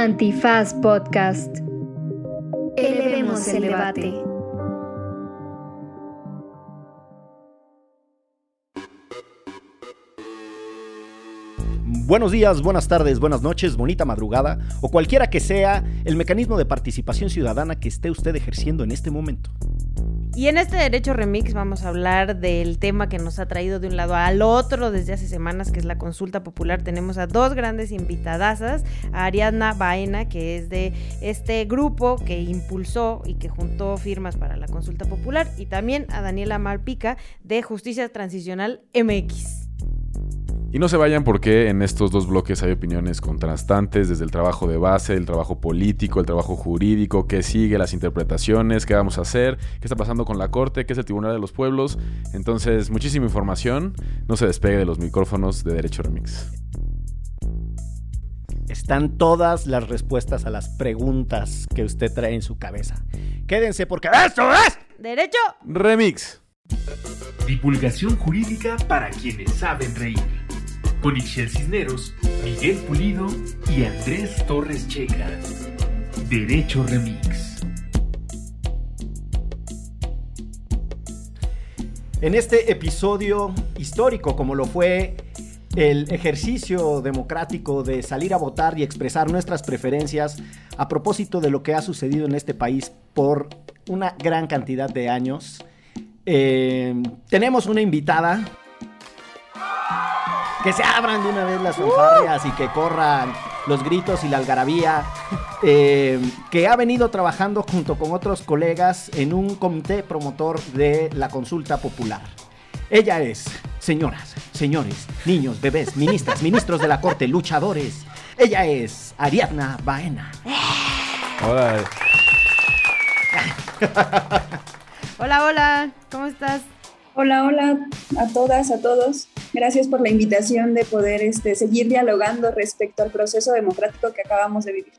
Antifaz Podcast. Elevemos el debate. Buenos días, buenas tardes, buenas noches, bonita madrugada o cualquiera que sea el mecanismo de participación ciudadana que esté usted ejerciendo en este momento. Y en este Derecho Remix vamos a hablar del tema que nos ha traído de un lado al otro desde hace semanas, que es la consulta popular. Tenemos a dos grandes invitadasas, a Ariadna Baena, que es de este grupo que impulsó y que juntó firmas para la consulta popular, y también a Daniela Malpica de Justicia Transicional MX. Y no se vayan porque en estos dos bloques hay opiniones contrastantes, desde el trabajo de base, el trabajo político, el trabajo jurídico, qué sigue, las interpretaciones, qué vamos a hacer, qué está pasando con la Corte, qué es el Tribunal de los Pueblos. Entonces, muchísima información. No se despegue de los micrófonos de Derecho Remix. Están todas las respuestas a las preguntas que usted trae en su cabeza. Quédense porque esto es Derecho Remix. Divulgación jurídica para quienes saben reír. Con Ixel Cisneros, Miguel Pulido y Andrés Torres Checa. Derecho Remix. En este episodio histórico, como lo fue el ejercicio democrático de salir a votar y expresar nuestras preferencias a propósito de lo que ha sucedido en este país por una gran cantidad de años, eh, tenemos una invitada que se abran de una vez las fanfarrias y que corran los gritos y la algarabía, eh, que ha venido trabajando junto con otros colegas en un comité promotor de la consulta popular. Ella es, señoras, señores, niños, bebés, ministras, ministros de la corte, luchadores. Ella es Ariadna Baena. Hola. Hola, hola, ¿cómo estás? Hola, hola a todas, a todos. Gracias por la invitación de poder este, seguir dialogando respecto al proceso democrático que acabamos de vivir.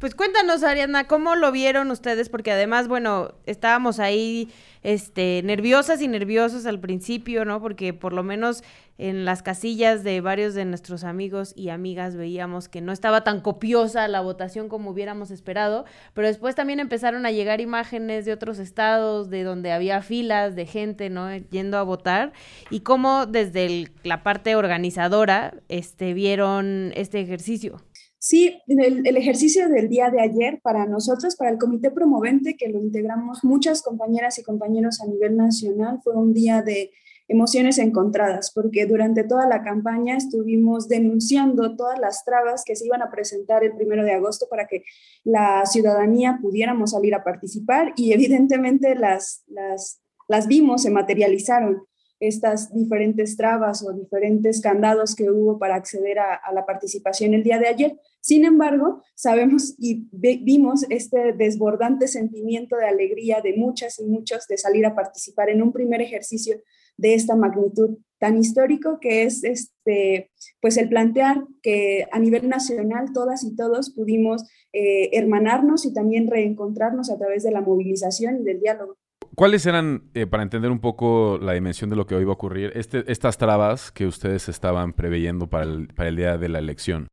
Pues cuéntanos, Ariana, ¿cómo lo vieron ustedes? Porque además, bueno, estábamos ahí este, nerviosas y nerviosos al principio, ¿no? Porque por lo menos en las casillas de varios de nuestros amigos y amigas veíamos que no estaba tan copiosa la votación como hubiéramos esperado, pero después también empezaron a llegar imágenes de otros estados, de donde había filas de gente, ¿no? Yendo a votar, y cómo desde la parte organizadora este, vieron este ejercicio. Sí, el, ejercicio del día de ayer para nosotros, para el comité promovente, que lo integramos muchas compañeras y compañeros a nivel nacional, fue un día de emociones encontradas, porque durante toda la campaña estuvimos denunciando todas las trabas que se iban a presentar el primero de agosto para que la ciudadanía pudiéramos salir a participar y evidentemente las, las, las vimos, se materializaron estas diferentes trabas o diferentes candados que hubo para acceder a, la participación el día de ayer. Sin embargo, sabemos y vimos este desbordante sentimiento de alegría de muchas y muchos de salir a participar en un primer ejercicio de esta magnitud tan histórico que es este, pues el plantear que a nivel nacional todas y todos pudimos eh, hermanarnos y también reencontrarnos a través de la movilización y del diálogo. ¿Cuáles eran, eh, para entender un poco la dimensión de lo que hoy va a ocurrir, este, estas trabas que ustedes estaban preveyendo para el, para el día de la elección?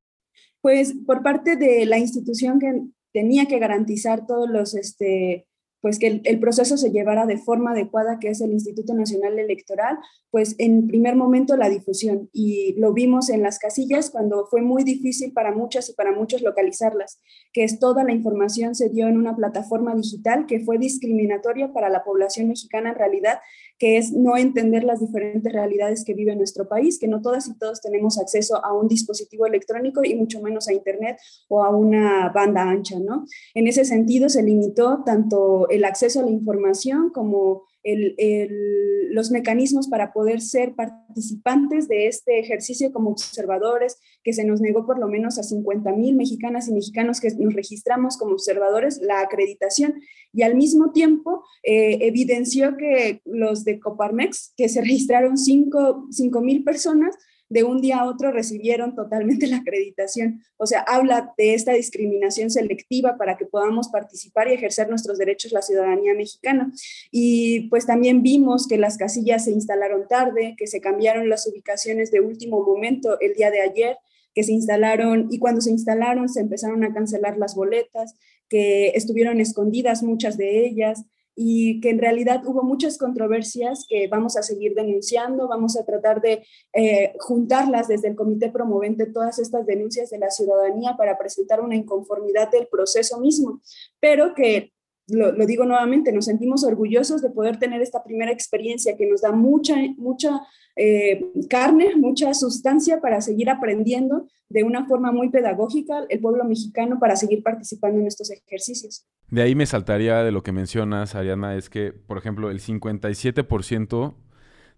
Pues por parte de la institución que tenía que garantizar todos los, este, pues que el, proceso se llevara de forma adecuada, que es el Instituto Nacional Electoral, pues en primer momento la difusión. Y lo vimos en las casillas cuando fue muy difícil para muchas y para muchos localizarlas, que es toda la información se dio en una plataforma digital que fue discriminatoria para la población mexicana en realidad, que es no entender las diferentes realidades que vive nuestro país, que no todas y todos tenemos acceso a un dispositivo electrónico y mucho menos a Internet o a una banda ancha, ¿no? En ese sentido se limitó tanto el acceso a la información como el, los mecanismos para poder ser participantes de este ejercicio como observadores, que se nos negó por lo menos a 50 mil mexicanas y mexicanos que nos registramos como observadores la acreditación. Y al mismo tiempo eh, evidenció que los de Coparmex, que se registraron 5 mil personas, de un día a otro recibieron totalmente la acreditación. O sea, habla de esta discriminación selectiva para que podamos participar y ejercer nuestros derechos la ciudadanía mexicana. Y pues también vimos que las casillas se instalaron tarde, que se cambiaron las ubicaciones de último momento el día de ayer, que se instalaron y cuando se instalaron se empezaron a cancelar las boletas, que estuvieron escondidas muchas de ellas y que en realidad hubo muchas controversias que vamos a seguir denunciando, vamos a tratar de eh, juntarlas desde el comité promovente, todas estas denuncias de la ciudadanía para presentar una inconformidad del proceso mismo, pero que lo, digo nuevamente, nos sentimos orgullosos de poder tener esta primera experiencia que nos da mucha, mucha eh, carne, mucha sustancia para seguir aprendiendo de una forma muy pedagógica el pueblo mexicano para seguir participando en estos ejercicios. De ahí me saltaría de lo que mencionas, Ariana, es que, por ejemplo, el 57%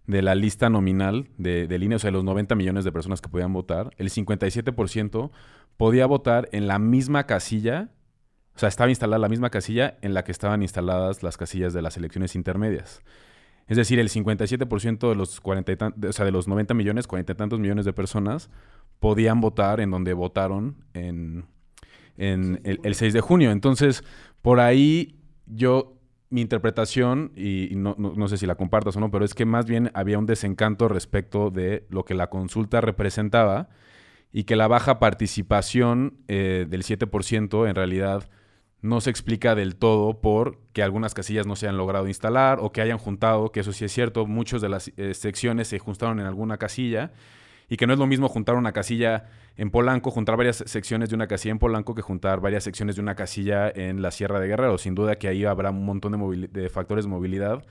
de la lista nominal de, de línea, o sea, de los 90 millones de personas que podían votar, el 57% podía votar en la misma casilla o sea, estaba instalada la misma casilla en la que estaban instaladas las casillas de las elecciones intermedias. Es decir, el 57% de los, 40 o sea, de los 90 millones, 40 y tantos millones de personas podían votar en donde votaron en, el, 6 de junio. Entonces, por ahí yo, mi interpretación, y, no, sé si la compartas o no, pero es que más bien había un desencanto respecto de lo que la consulta representaba y que la baja participación eh, del 7% en realidad no se explica del todo por que algunas casillas no se han logrado instalar o que hayan juntado, que eso sí es cierto, muchas de las eh, secciones se juntaron en alguna casilla y que no es lo mismo juntar una casilla en Polanco, juntar varias secciones de una casilla en Polanco que juntar varias secciones de una casilla en la Sierra de Guerrero. Sin duda que ahí habrá un montón de, factores de movilidad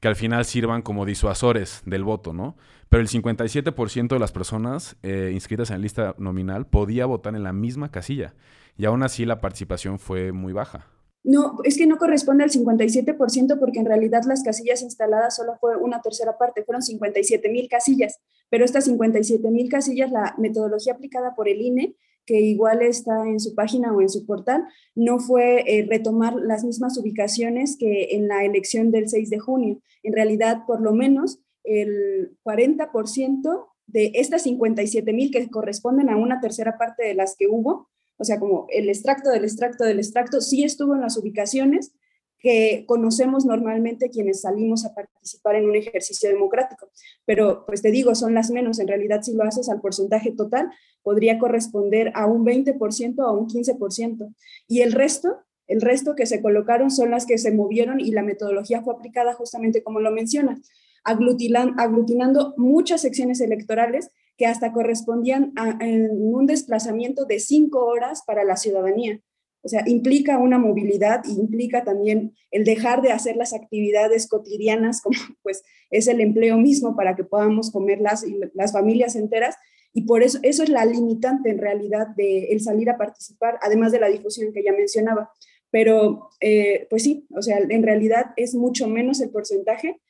que al final sirvan como disuasores del voto, ¿no? Pero el 57% de las personas eh, inscritas en la lista nominal podía votar en la misma casilla y aún así la participación fue muy baja. No, es que no corresponde al 57% porque en realidad las casillas instaladas solo fue una tercera parte, fueron 57 mil casillas, pero estas 57 mil casillas, la metodología aplicada por el INE, que igual está en su página o en su portal, no fue eh, retomar las mismas ubicaciones que en la elección del 6 de junio. En realidad, por lo menos, el 40% de estas 57 mil que corresponden a una tercera parte de las que hubo, o sea, como el extracto del extracto del extracto, sí estuvo en las ubicaciones que conocemos normalmente quienes salimos a participar en un ejercicio democrático. Pero, pues te digo, son las menos. En realidad, si lo haces al porcentaje total, podría corresponder a un 20% o a un 15%. Y el resto, el resto que se colocaron son las que se movieron y la metodología fue aplicada justamente como lo mencionas, aglutinando muchas secciones electorales que hasta correspondían a un desplazamiento de cinco horas para la ciudadanía. O sea, implica una movilidad y implica también el dejar de hacer las actividades cotidianas, como pues es el empleo mismo para que podamos comer las, las familias enteras. Y por eso, eso es la limitante en realidad de el salir a participar, además de la difusión que ya mencionaba. Pero, eh, pues sí, o sea, en realidad es mucho menos el porcentaje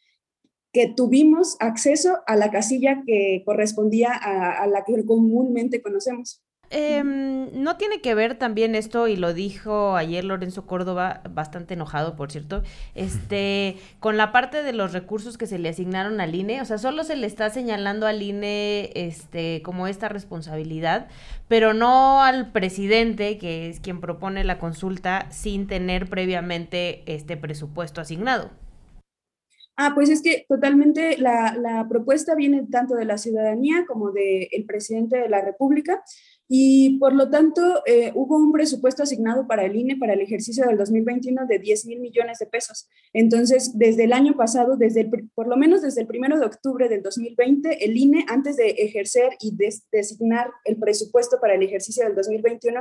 que tuvimos acceso a la casilla que correspondía a, la que comúnmente conocemos. Em, no tiene que ver también esto, y lo dijo ayer Lorenzo Córdoba, bastante enojado, por cierto, este, con la parte de los recursos que se le asignaron al INE, o sea, solo se le está señalando al INE este, como esta responsabilidad, pero no al presidente, que es quien propone la consulta, sin tener previamente este presupuesto asignado. Ah, pues es que totalmente la, la propuesta viene tanto de la ciudadanía como del presidente de la República y por lo tanto eh, hubo un presupuesto asignado para el INE para el ejercicio del 2021 de 10 mil millones de pesos. Entonces, desde el año pasado, desde por lo menos desde el primero de octubre del 2020, el INE, antes de ejercer y designar el presupuesto para el ejercicio del 2021,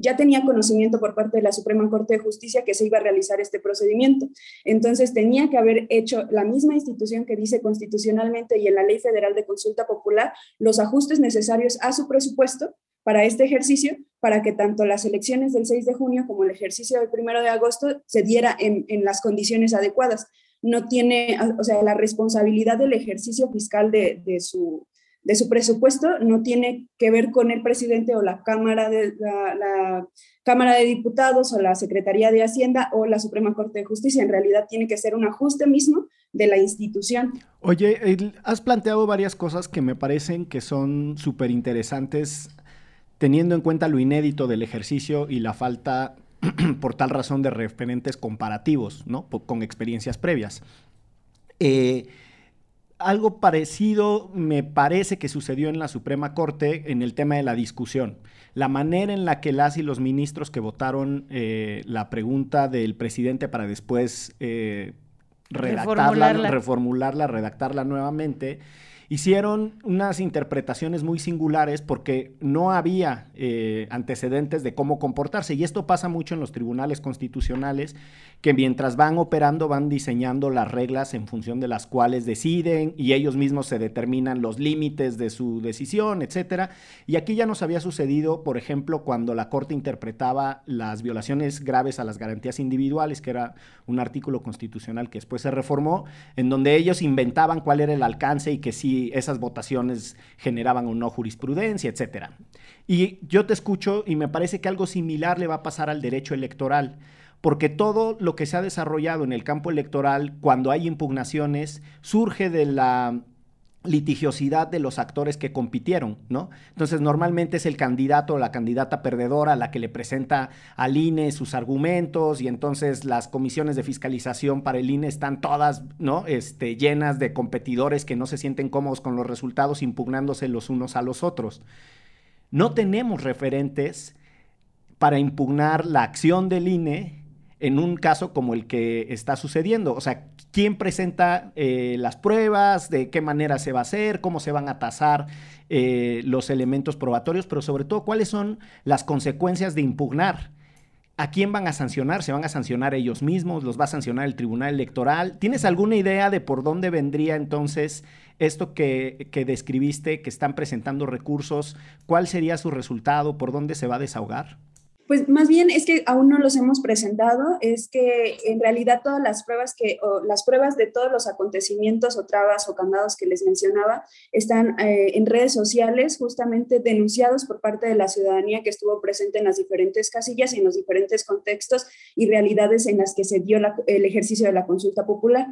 ya tenía conocimiento por parte de la Suprema Corte de Justicia que se iba a realizar este procedimiento. Entonces, tenía que haber hecho la misma institución que dice constitucionalmente y en la Ley Federal de Consulta Popular los ajustes necesarios a su presupuesto para este ejercicio, para que tanto las elecciones del 6 de junio como el ejercicio del 1 de agosto se diera en, las condiciones adecuadas. No tiene, o sea, la responsabilidad del ejercicio fiscal de, su, de su presupuesto no tiene que ver con el presidente o la Cámara de, la, Cámara de Diputados o la Secretaría de Hacienda o la Suprema Corte de Justicia. En realidad tiene que ser un ajuste mismo de la institución. Oye, has planteado varias cosas que me parecen que son súper interesantes teniendo en cuenta lo inédito del ejercicio y la falta, por tal razón, de referentes comparativos, ¿no? Con experiencias previas. Eh, algo parecido me parece que sucedió en la Suprema Corte en el tema de la discusión. La manera en la que las y los ministros que votaron eh, la pregunta del presidente para después eh, redactarla, reformularla. reformularla, redactarla nuevamente, hicieron unas interpretaciones muy singulares porque no había eh, antecedentes de cómo comportarse. Y esto pasa mucho en los tribunales constitucionales, que mientras van operando van diseñando las reglas en función de las cuales deciden y ellos mismos se determinan los límites de su decisión, etcétera. Y aquí ya nos había sucedido, por ejemplo, cuando la Corte interpretaba las violaciones graves a las garantías individuales, que era un artículo constitucional que después se reformó, en donde ellos inventaban cuál era el alcance y que si esas votaciones generaban o no jurisprudencia, etcétera. Y yo te escucho y me parece que algo similar le va a pasar al derecho electoral porque todo lo que se ha desarrollado en el campo electoral, cuando hay impugnaciones, surge de la litigiosidad de los actores que compitieron, ¿no? Entonces, normalmente es el candidato o la candidata perdedora la que le presenta al INE sus argumentos y entonces las comisiones de fiscalización para el INE están todas, ¿no? Este, llenas de competidores que no se sienten cómodos con los resultados impugnándose los unos a los otros. No tenemos referentes para impugnar la acción del INE en un caso como el que está sucediendo. O sea, quién presenta eh, las pruebas, de qué manera se va a hacer, cómo se van a tasar eh, los elementos probatorios, pero sobre todo cuáles son las consecuencias de impugnar. ¿A quién van a sancionar? ¿Se van a sancionar ellos mismos? ¿Los va a sancionar el Tribunal Electoral? ¿Tienes alguna idea de por dónde vendría entonces esto que, que describiste, que están presentando recursos? ¿Cuál sería su resultado? ¿Por dónde se va a desahogar? Pues más bien es que aún no los hemos presentado, es que en realidad todas las pruebas que, o las pruebas de todos los acontecimientos o trabas o candados que les mencionaba están eh, en redes sociales justamente denunciados por parte de la ciudadanía que estuvo presente en las diferentes casillas y en los diferentes contextos y realidades en las que se dio el ejercicio de la consulta popular.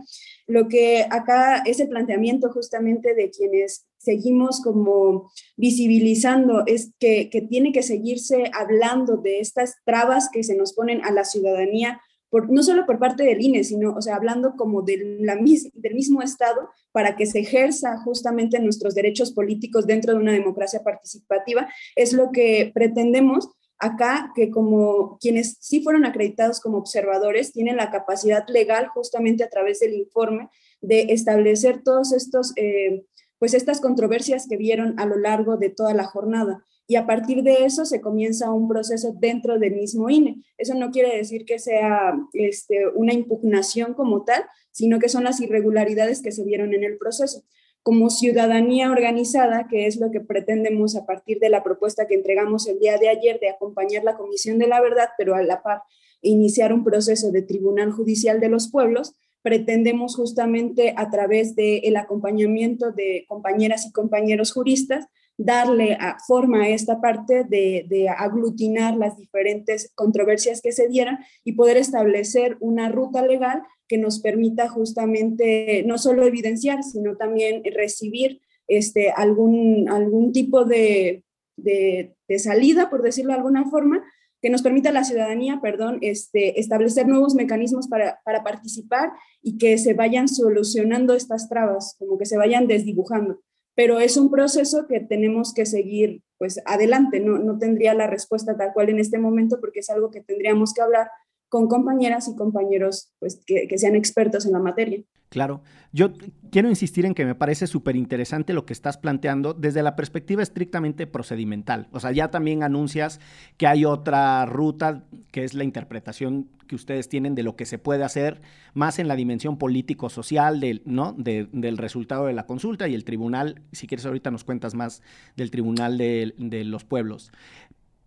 Lo que acá es el planteamiento justamente de quienes seguimos como visibilizando es que, tiene que seguirse hablando de estas trabas que se nos ponen a la ciudadanía, por, no solo por parte del INE, sino, o sea, hablando como de la, del mismo Estado para que se ejerza justamente nuestros derechos políticos dentro de una democracia participativa, es lo que pretendemos acá, que como quienes sí fueron acreditados como observadores tienen la capacidad legal justamente a través del informe de establecer todos estos... Eh, pues estas controversias que vieron a lo largo de toda la jornada. Y a partir de eso se comienza un proceso dentro del mismo INE. Eso no quiere decir que sea este, una impugnación como tal, sino que son las irregularidades que se vieron en el proceso. Como ciudadanía organizada, que es lo que pretendemos a partir de la propuesta que entregamos el día de ayer de acompañar la Comisión de la Verdad, pero a la par iniciar un proceso de Tribunal Judicial de los Pueblos, pretendemos justamente a través del acompañamiento de compañeras y compañeros juristas darle forma a esta parte de, aglutinar las diferentes controversias que se dieran y poder establecer una ruta legal que nos permita justamente no solo evidenciar, sino también recibir este, algún, algún tipo de, de salida, por decirlo de alguna forma, que nos permita a la ciudadanía, perdón, este, establecer nuevos mecanismos para, para participar y que se vayan solucionando estas trabas, como que se vayan desdibujando. Pero es un proceso que tenemos que seguir pues adelante, no, no tendría la respuesta tal cual en este momento porque es algo que tendríamos que hablar con compañeras y compañeros pues, que, sean expertos en la materia. Claro, yo quiero insistir en que me parece súper interesante lo que estás planteando desde la perspectiva estrictamente procedimental. O sea, ya también anuncias que hay otra ruta, que es la interpretación que ustedes tienen de lo que se puede hacer, más en la dimensión político-social del, ¿no? del resultado de la consulta y el tribunal, si quieres ahorita nos cuentas más del tribunal de los pueblos.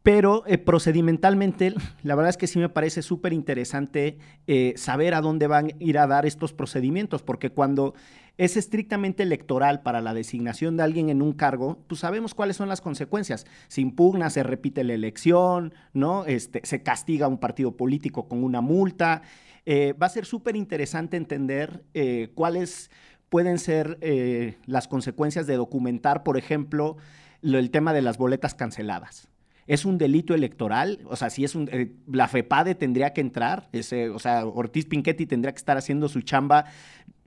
Pero eh, procedimentalmente, la verdad es que sí me parece súper interesante eh, saber a dónde van a ir a dar estos procedimientos, porque cuando es estrictamente electoral para la designación de alguien en un cargo, pues sabemos cuáles son las consecuencias. Se impugna, se repite la elección, ¿no? Este, se castiga a un partido político con una multa. Eh, va a ser súper interesante entender cuáles pueden ser las consecuencias de documentar, por ejemplo, el tema de las boletas canceladas es un delito electoral, o sea, si es un, eh, la FEPADE tendría que entrar, ese, o sea, Ortiz Pinchetti tendría que estar haciendo su chamba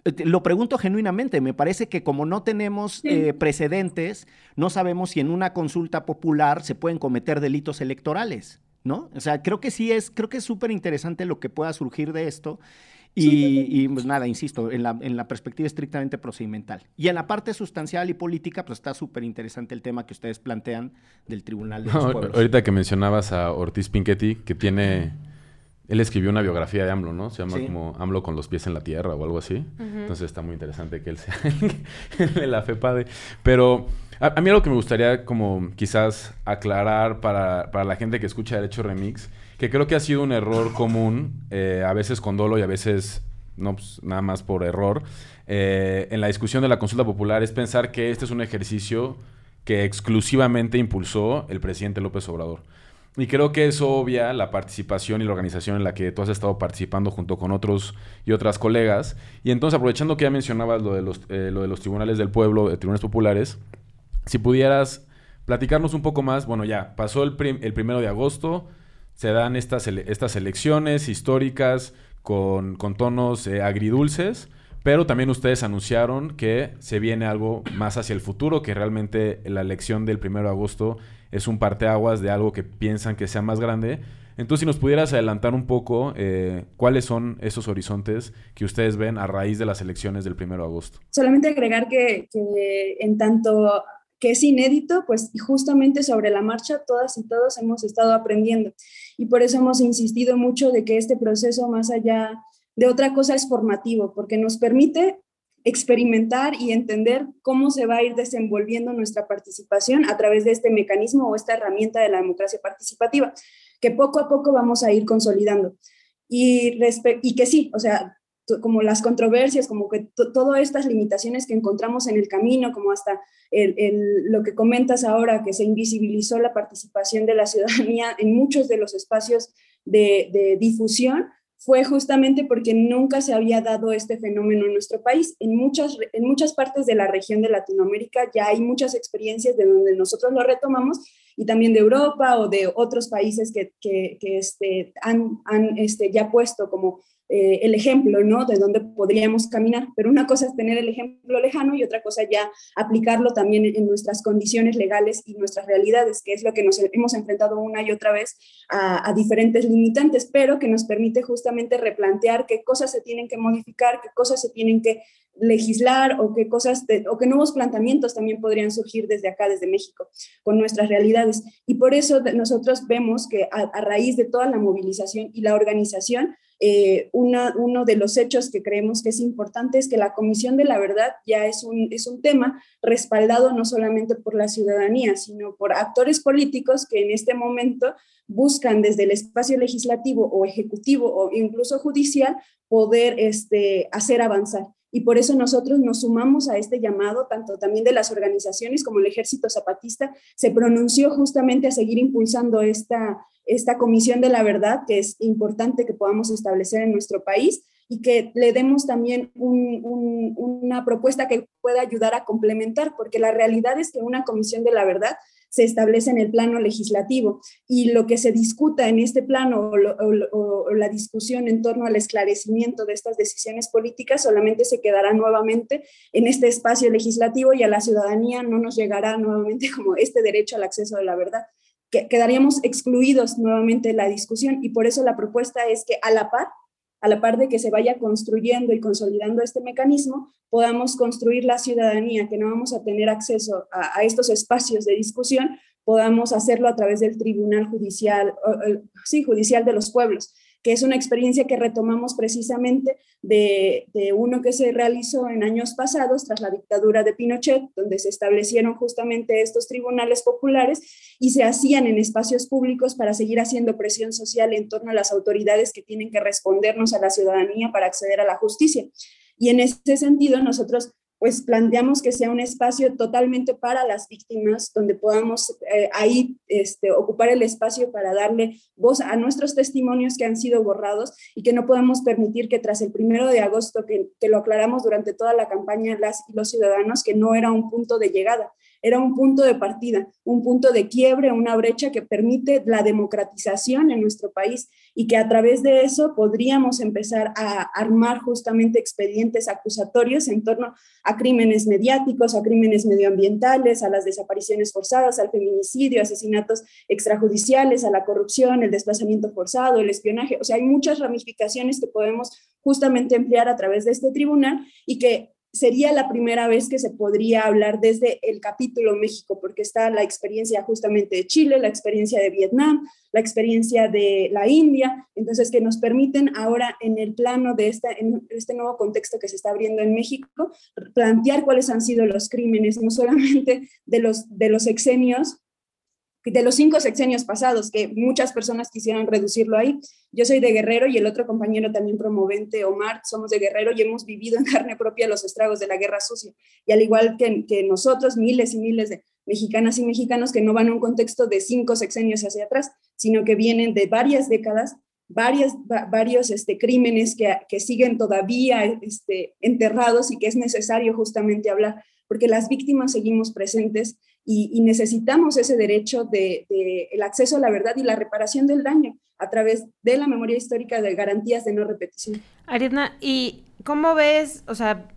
eh, lo pregunto genuinamente, me parece que como no tenemos eh, precedentes, no sabemos si en una consulta popular se pueden cometer delitos electorales, ¿no? O sea, creo que sí es, creo que es súper interesante lo que pueda surgir de esto. Y, pues nada, insisto, en la, en la, perspectiva estrictamente procedimental. Y en la parte sustancial y política, pues está súper interesante el tema que ustedes plantean del Tribunal de los Pueblos. Ahorita que mencionabas a Ortiz Pinchetti, que tiene él escribió una biografía de AMLO, ¿no? Se llama como AMLO con los pies en la tierra o algo así. Entonces está muy interesante que él sea de la FEPADE. Pero a, mí algo que me gustaría como quizás aclarar para, la gente que escucha Derecho Remix, que creo que ha sido un error común, eh, a veces con dolo y a veces no pues, nada más por error, eh, en la discusión de la consulta popular es pensar que este es un ejercicio que exclusivamente impulsó el presidente López Obrador. Y creo que eso obvia la participación y la organización en la que tú has estado participando junto con otros y otras colegas. Y entonces, aprovechando que ya mencionabas lo de los, eh, lo de los tribunales del pueblo, de tribunales populares, si pudieras platicarnos un poco más, bueno, ya pasó el, el primero de agosto, se dan estas, estas elecciones históricas con, con tonos eh, agridulces. Pero también ustedes anunciaron que se viene algo más hacia el futuro, que realmente la elección del primero de agosto es un parteaguas de algo que piensan que sea más grande. Entonces, si nos pudieras adelantar un poco, eh, ¿cuáles son esos horizontes que ustedes ven a raíz de las elecciones del 1 de agosto? Solamente agregar que, en tanto que es inédito, pues justamente sobre la marcha todas y todos hemos estado aprendiendo. Y por eso hemos insistido mucho de que este proceso, más allá de otra cosa, es formativo, porque nos permite experimentar y entender cómo se va a ir desenvolviendo nuestra participación a través de este mecanismo o esta herramienta de la democracia participativa, que poco a poco vamos a ir consolidando. Y, y que sí, o sea, como las controversias, como que todas estas limitaciones que encontramos en el camino, como hasta el, lo que comentas ahora, que se invisibilizó la participación de la ciudadanía en muchos de los espacios de, de difusión, fue justamente porque nunca se había dado este fenómeno en nuestro país. En muchas, en muchas partes de la región de Latinoamérica ya hay muchas experiencias de donde nosotros lo retomamos y también de Europa o de otros países que, que, este, han, han este, ya puesto como eh, el ejemplo, ¿no? De dónde podríamos caminar. Pero una cosa es tener el ejemplo lejano y otra cosa ya aplicarlo también en, nuestras condiciones legales y nuestras realidades, que es lo que nos hemos enfrentado una y otra vez a, diferentes limitantes, pero que nos permite justamente replantear qué cosas se tienen que modificar, qué cosas se tienen que legislar o qué cosas o qué nuevos planteamientos también podrían surgir desde acá, desde México, con nuestras realidades. Y por eso nosotros vemos que a, raíz de toda la movilización y la organización, eh, una, uno de los hechos que creemos que es importante es que la Comisión de la Verdad ya es un, es un tema respaldado no solamente por la ciudadanía, sino por actores políticos que en este momento buscan desde el espacio legislativo o ejecutivo o incluso judicial poder este, hacer avanzar y por eso nosotros nos sumamos a este llamado, tanto también de las organizaciones como el Ejército Zapatista, se pronunció justamente a seguir impulsando esta, esta comisión de la verdad, que es importante que podamos establecer en nuestro país y que le demos también una propuesta que pueda ayudar a complementar, porque la realidad es que una comisión de la verdad se establece en el plano legislativo y lo que se discuta en este plano o, la discusión en torno al esclarecimiento de estas decisiones políticas solamente se quedará nuevamente en este espacio legislativo y a la ciudadanía no nos llegará nuevamente como este derecho al acceso a la verdad. Que quedaríamos excluidos nuevamente de la discusión y por eso la propuesta es que a la par a la par de que se vaya construyendo y consolidando este mecanismo, podamos construir la ciudadanía, que no vamos a tener acceso a, estos espacios de discusión, podamos hacerlo a través del Tribunal Judicial, sí, Judicial de los Pueblos que es una experiencia que retomamos precisamente de, uno que se realizó en años pasados tras la dictadura de Pinochet, donde se establecieron justamente estos tribunales populares y se hacían en espacios públicos para seguir haciendo presión social en torno a las autoridades que tienen que respondernos a la ciudadanía para acceder a la justicia. Y en ese sentido, nosotros pues planteamos que sea un espacio totalmente para las víctimas, donde podamos eh, ahí este, ocupar el espacio para darle voz a nuestros testimonios que han sido borrados y que no podemos permitir que tras el primero de agosto, que, que lo aclaramos durante toda la campaña las y los ciudadanos, que no era un punto de llegada, era un punto de partida, un punto de quiebre, una brecha que permite la democratización en nuestro país y que a través de eso podríamos empezar a armar justamente expedientes acusatorios en torno a crímenes mediáticos, a crímenes medioambientales, a las desapariciones forzadas, al feminicidio, asesinatos extrajudiciales, a la corrupción, el desplazamiento forzado, el espionaje. O sea, hay muchas ramificaciones que podemos justamente emplear a través de este tribunal y que sería la primera vez que se podría hablar desde el capítulo México, porque está la experiencia justamente de Chile, la experiencia de Vietnam, la experiencia de la India, entonces que nos permiten ahora en el plano de este nuevo contexto que se está abriendo en México, plantear cuáles han sido los crímenes, no solamente de los exenios, de los cinco sexenios pasados, que muchas personas quisieran reducirlo ahí. Yo soy de Guerrero y el otro compañero también promovente, Omar, somos de Guerrero y hemos vivido en carne propia los estragos de la guerra sucia. Y al igual que, que nosotros, miles y miles de mexicanas y mexicanos que no van a un contexto de cinco sexenios hacia atrás, sino que vienen de varias décadas, varias, varios este, crímenes que, que siguen todavía este, enterrados y que es necesario justamente hablar, porque las víctimas seguimos presentes y, necesitamos ese derecho de, el acceso a la verdad y la reparación del daño a través de la memoria histórica de garantías de no repetición. Ariadna, ¿y cómo ves, o sea,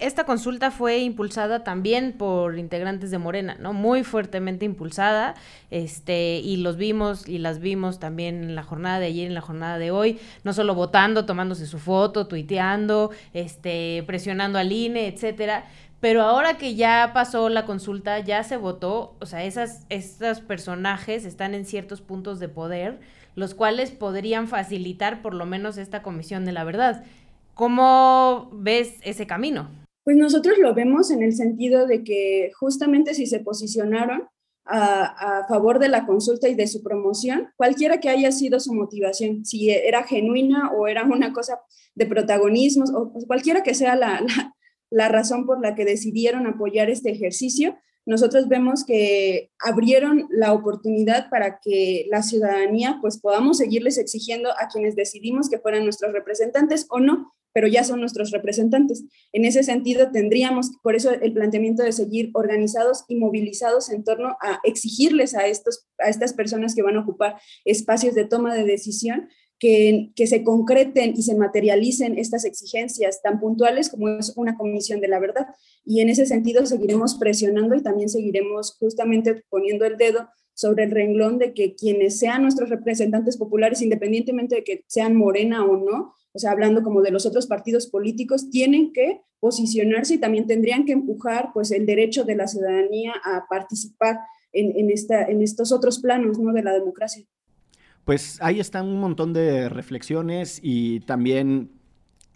esta consulta fue impulsada también por integrantes de Morena, ¿no? Muy fuertemente impulsada, este, y los vimos y las vimos también en la jornada de ayer, en la jornada de hoy, no solo votando, tomándose su foto, tuiteando, este, presionando al INE, etcétera. Pero ahora que ya pasó la consulta, ya se votó, o sea, esas, estos personajes están en ciertos puntos de poder, los cuales podrían facilitar por lo menos esta comisión de la verdad. ¿Cómo ves ese camino? Pues nosotros lo vemos en el sentido de que justamente si se posicionaron a, a, favor de la consulta y de su promoción, cualquiera que haya sido su motivación, si era genuina o era una cosa de protagonismo, o cualquiera que sea la razón por la que decidieron apoyar este ejercicio, nosotros vemos que abrieron la oportunidad para que la ciudadanía pues podamos seguirles exigiendo a quienes decidimos que fueran nuestros representantes o no, pero ya son nuestros representantes. En ese sentido tendríamos, por eso el planteamiento de seguir organizados y movilizados en torno a exigirles a, estos, a estas personas que van a ocupar espacios de toma de decisión que, se concreten y se materialicen estas exigencias tan puntuales como es una comisión de la verdad. Y en ese sentido seguiremos presionando y también seguiremos justamente poniendo el dedo sobre el renglón de que quienes sean nuestros representantes populares, independientemente de que sean morena o no, o sea, hablando como de los otros partidos políticos, tienen que posicionarse y también tendrían que empujar pues el derecho de la ciudadanía a participar en, en, esta, en estos otros planos ¿no? de la democracia. Pues ahí están un montón de reflexiones y también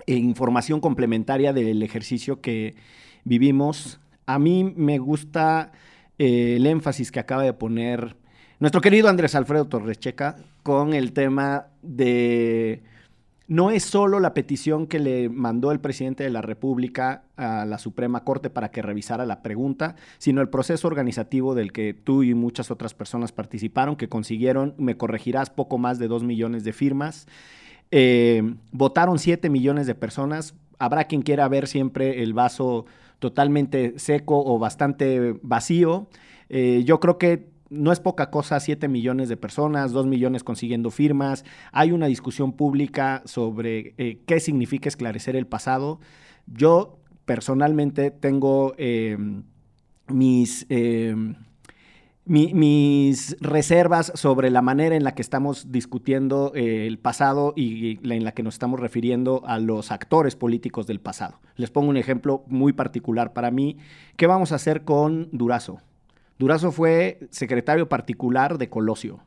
información complementaria del ejercicio que vivimos. A mí me gusta eh, el énfasis que acaba de poner nuestro querido Andrés Alfredo Torres Checa con el tema de no es solo la petición que le mandó el presidente de la República a la Suprema Corte para que revisara la pregunta, sino el proceso organizativo del que tú y muchas otras personas participaron, que consiguieron, me corregirás, poco más de dos millones de firmas. Eh, votaron siete millones de personas. Habrá quien quiera ver siempre el vaso totalmente seco o bastante vacío. Eh, yo creo que no es poca cosa, 7 millones de personas, 2 millones consiguiendo firmas. Hay una discusión pública sobre eh, qué significa esclarecer el pasado. Yo personalmente tengo em, mis, em, mis reservas sobre la manera en la que estamos discutiendo eh, el pasado y en la que nos estamos refiriendo a los actores políticos del pasado. Les pongo un ejemplo muy particular para mí. ¿Qué vamos a hacer con Durazo? Durazo fue secretario particular de Colosio.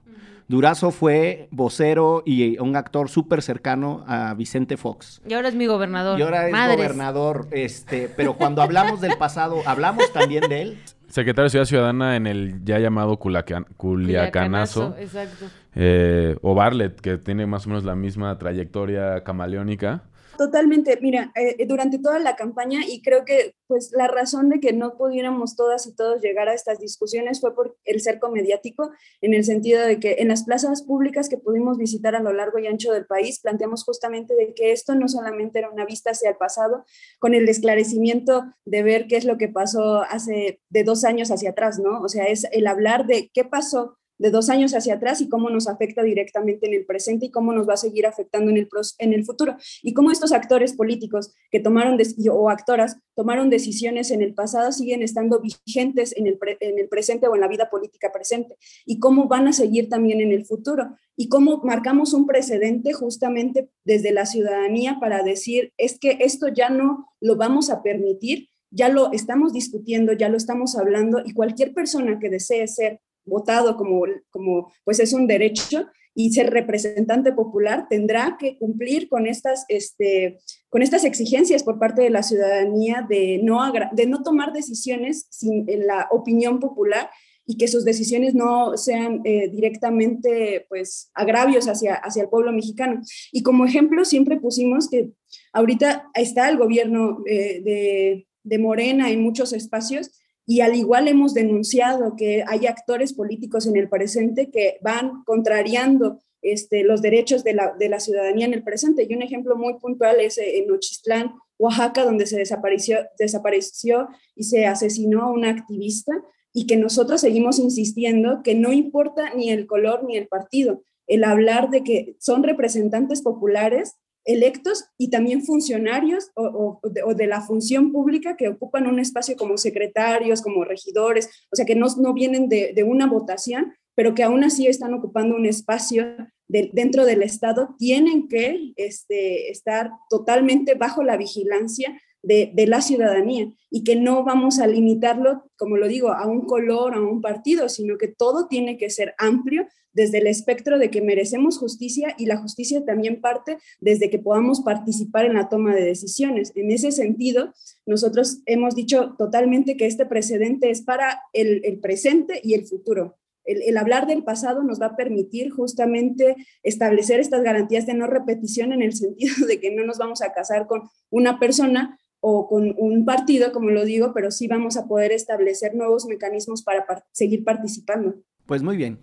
Durazo fue vocero y un actor súper cercano a Vicente Fox. Y ahora es mi gobernador. Y ahora es gobernador, este, pero cuando hablamos del pasado, ¿hablamos también de él? Secretario de Ciudad Ciudadana en el ya llamado Culiacanazo. Exacto. Eh, o Barlet, que tiene más o menos la misma trayectoria camaleónica. Totalmente, mira, eh, durante toda la campaña y creo que pues la razón de que no pudiéramos todas y todos llegar a estas discusiones fue por el cerco mediático, en el sentido de que en las plazas públicas que pudimos visitar a lo largo y ancho del país, planteamos justamente de que esto no solamente era una vista hacia el pasado, con el esclarecimiento de ver qué es lo que pasó hace de dos años hacia atrás, ¿no? O sea, es el hablar de qué pasó de dos años hacia atrás y cómo nos afecta directamente en el presente y cómo nos va a seguir afectando en el, en el futuro. Y cómo estos actores políticos que tomaron, o actoras, tomaron decisiones en el pasado siguen estando vigentes en el, en el presente o en la vida política presente. Y cómo van a seguir también en el futuro. Y cómo marcamos un precedente justamente desde la ciudadanía para decir, es que esto ya no lo vamos a permitir ya lo estamos discutiendo, ya lo estamos hablando y cualquier persona que desee ser votado como, como pues es un derecho y ser representante popular tendrá que cumplir con estas, este, con estas exigencias por parte de la ciudadanía de no, de no tomar decisiones sin la opinión popular y que sus decisiones no sean eh, directamente pues agravios hacia, hacia el pueblo mexicano. Y como ejemplo siempre pusimos que ahorita está el gobierno eh, de, de Morena en muchos espacios y al igual hemos denunciado que hay actores políticos en el presente que van contrariando este, los derechos de la, de la, ciudadanía en el presente. Y un ejemplo muy puntual es eh, en Nochistlán, Oaxaca, donde se desapareció, desapareció y se asesinó a una activista y que nosotros seguimos insistiendo que no importa ni el color ni el partido, el hablar de que son representantes populares electos y también funcionarios o, de, la función pública que ocupan un espacio como secretarios, como regidores, o sea, que no, no vienen de, una votación, pero que aún así están ocupando un espacio dentro del Estado, tienen que este, estar totalmente bajo la vigilancia de, de, la ciudadanía y que no vamos a limitarlo, como lo digo, a un color, a un partido, sino que todo tiene que ser amplio desde el espectro de que merecemos justicia y la justicia también parte desde que podamos participar en la toma de decisiones. En ese sentido, nosotros hemos dicho totalmente que este precedente es para el, presente y el futuro. El, hablar del pasado nos va a permitir justamente establecer estas garantías de no repetición en el sentido de que no nos vamos a casar con una persona o con un partido, como lo digo, pero sí vamos a poder establecer nuevos mecanismos para seguir participando. Pues muy bien.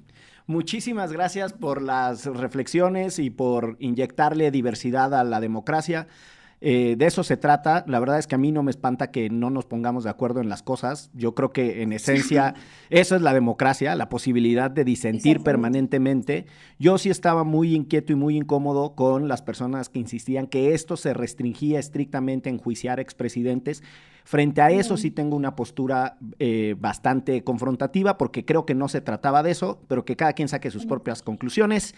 Muchísimas gracias por las reflexiones y por inyectarle diversidad a la democracia. Eh, de eso se trata. La verdad es que a mí no me espanta que no nos pongamos de acuerdo en las cosas. Yo creo que en esencia eso es la democracia, la posibilidad de disentir permanentemente. Yo sí estaba muy inquieto y muy incómodo con las personas que insistían que esto se restringía estrictamente en juiciar expresidentes. Frente a eso sí tengo una postura eh, bastante confrontativa porque creo que no se trataba de eso, pero que cada quien saque sus propias conclusiones.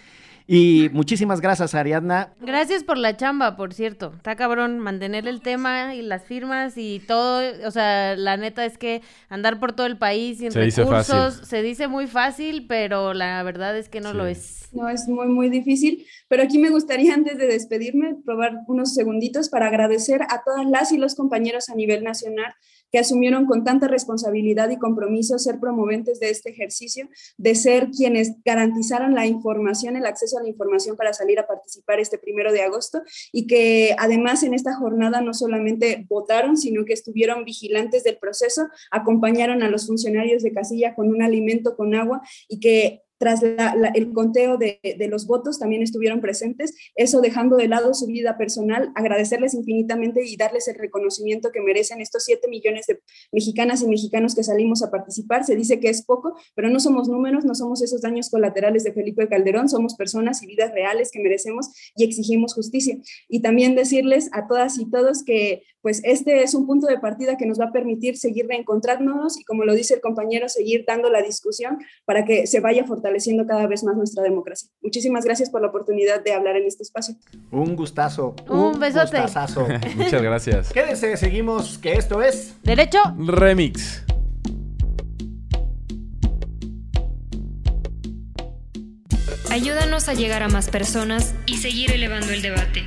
Y muchísimas gracias, Ariadna. Gracias por la chamba, por cierto. Está cabrón mantener el tema y las firmas y todo. O sea, la neta es que andar por todo el país y en recursos se dice muy fácil, pero la verdad es que no lo es. No, es muy, muy difícil. Pero aquí me gustaría, antes de despedirme, probar unos segunditos para agradecer a todas las y los compañeros a nivel nacional que asumieron con tanta responsabilidad y compromiso ser promoventes de este ejercicio, de ser quienes garantizaran la información, el acceso a la información para salir a participar este primero de agosto y que además en esta jornada no solamente votaron, sino que estuvieron vigilantes del proceso, acompañaron a los funcionarios de casilla con un alimento, con agua y que tras el conteo de, los votos también estuvieron presentes, eso dejando de lado su vida personal, agradecerles infinitamente y darles el reconocimiento que merecen estos 7 millones de mexicanas y mexicanos que salimos a participar. Se dice que es poco, pero no somos números, no somos esos daños colaterales de Felipe Calderón, somos personas y vidas reales que merecemos y exigimos justicia. Y también decirles a todas y todos que pues este es un punto de partida que nos va a permitir seguir reencontrándonos y como lo dice el compañero, seguir dando la discusión para que se vaya fortaleciendo cada vez más nuestra democracia. Muchísimas gracias por la oportunidad de hablar en este espacio. Un gustazo. Un, besote. Muchas gracias. Quédense, seguimos, que esto es... Derecho. Remix. Ayúdanos a llegar a más personas y seguir elevando el debate.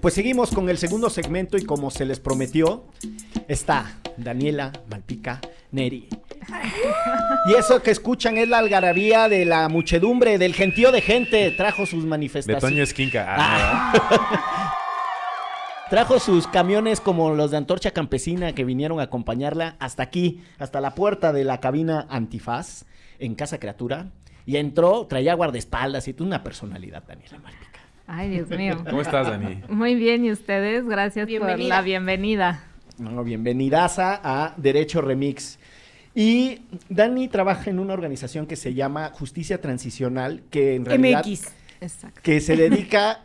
Pues seguimos con el segundo segmento y como se les prometió, está Daniela Malpica Neri. Y eso que escuchan es la algarabía de la muchedumbre, del gentío de gente. Trajo sus De manifestaciones. Toño Esquinca. Ah, Trajo sus camiones como los de Antorcha Campesina que vinieron a acompañarla hasta aquí, hasta la puerta de la cabina Antifaz en Casa Criatura. Y entró, traía guardaespaldas y tú una personalidad, Daniela Malpica. Ay, Dios mío. ¿Cómo estás, Dani? Muy bien, ¿y ustedes? Gracias por la bienvenida. No, bienvenidaza a Derecho Remix. Y Dani trabaja en una organización que se llama Justicia Transicional, que en realidad MX. Exacto. que se dedica,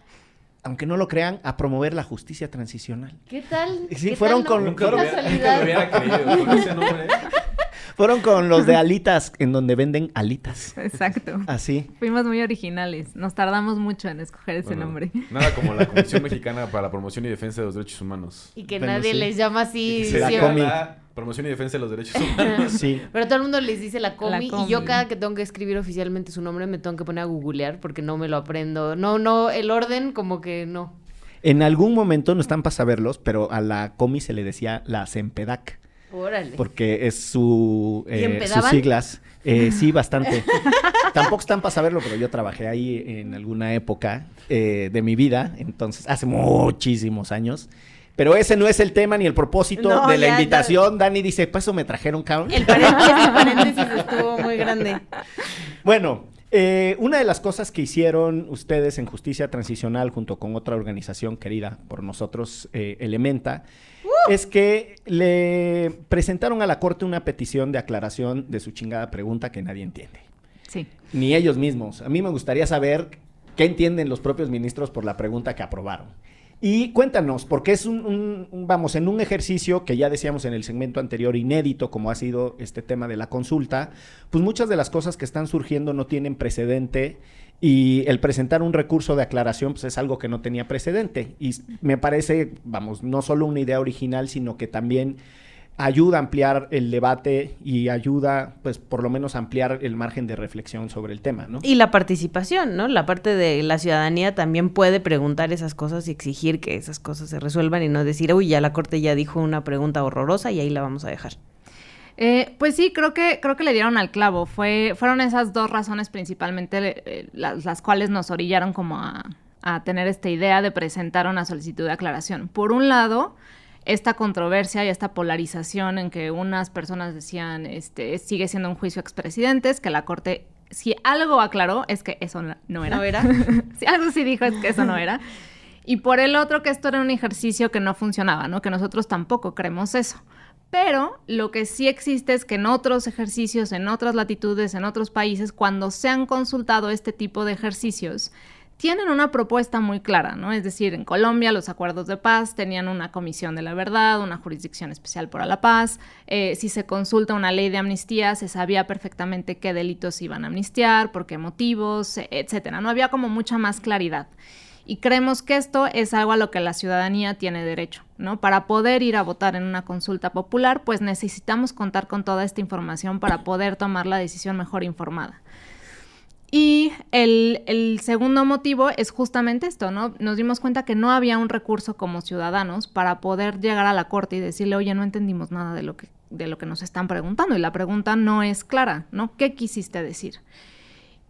aunque no lo crean, a promover la justicia transicional. ¿Qué tal? Sí, ¿Qué fueron tal, con-? Nunca lo hubiera- casualidad. nunca lo hubiera creído con ese nombre. Fueron con los de alitas, en donde venden alitas. Exacto. Así. Fuimos muy originales. Nos tardamos mucho en escoger ese Bueno, nombre. Nada como la Comisión Mexicana para la Promoción y Defensa de los Derechos Humanos. Y que nadie sí. les llama así Se La comi. Promoción y Defensa de los Derechos Humanos. Sí. Pero todo el mundo les dice la comi, La y comi. yo cada que tengo que escribir oficialmente su nombre me tengo que poner a googlear porque no me lo aprendo. No, no, el orden como que no. En algún momento, no están para saberlos, pero a la comi se le decía la Sempedac, Órale. porque es su, ¿Y eh, sus siglas. Eh, sí, bastante. Tampoco están para saberlo, pero yo trabajé ahí en alguna época eh, de mi vida, entonces hace muchísimos años. Pero ese no es el tema ni el propósito No, de la ya, invitación. Dani dice, pues eso me trajeron, cabrón. El paréntesis, el paréntesis estuvo muy grande. Bueno, eh, una de las cosas que hicieron ustedes en Justicia Transicional junto con otra organización querida por nosotros, eh, Elementa, es que le presentaron a la Corte una petición de aclaración de su chingada pregunta que nadie entiende. Sí. Ni ellos mismos. A mí me gustaría saber qué entienden los propios ministros por la pregunta que aprobaron. Y cuéntanos, porque es un, vamos, en un ejercicio que ya decíamos en el segmento anterior, inédito, como ha sido este tema de la consulta, pues muchas de las cosas que están surgiendo no tienen precedente y el presentar un recurso de aclaración pues es algo que no tenía precedente. Y me parece, vamos, no solo una idea original, sino que también ayuda a ampliar el debate y ayuda, pues, por lo menos a ampliar el margen de reflexión sobre el tema, ¿no? Y la participación, ¿no? La parte de la ciudadanía también puede preguntar esas cosas y exigir que esas cosas se resuelvan y no decir, uy, ya la corte ya dijo una pregunta horrorosa y ahí la vamos a dejar. Eh, pues sí, creo que, creo que le dieron al clavo. Fue, fueron esas dos razones principalmente eh, las, las cuales nos orillaron como a, a tener esta idea de presentar una solicitud de aclaración. Por un lado, esta controversia y esta polarización en que unas personas decían, este, sigue siendo un juicio a expresidentes, que la Corte, si algo aclaró, es que eso no, era. ¿No era? si algo sí dijo es que eso no era. Y por el otro, que esto era un ejercicio que no funcionaba, ¿no? Que nosotros tampoco creemos eso. Pero lo que sí existe es que en otros ejercicios, en otras latitudes, en otros países, cuando se han consultado este tipo de ejercicios, tienen una propuesta muy clara, ¿no? Es decir, en Colombia los acuerdos de paz tenían una comisión de la verdad, una jurisdicción especial para la paz. Eh, si se consulta una ley de amnistía, se sabía perfectamente qué delitos iban a amnistiar, por qué motivos, etcétera. No había como mucha más claridad. Y creemos que esto es algo a lo que la ciudadanía tiene derecho, ¿no? Para poder ir a votar en una consulta popular, pues necesitamos contar con toda esta información para poder tomar la decisión mejor informada. Y el, el segundo motivo es justamente esto, ¿no? Nos dimos cuenta que no había un recurso como ciudadanos para poder llegar a la corte y decirle, oye, no entendimos nada de lo que, de lo que nos están preguntando. Y la pregunta no es clara, ¿no? ¿Qué quisiste decir?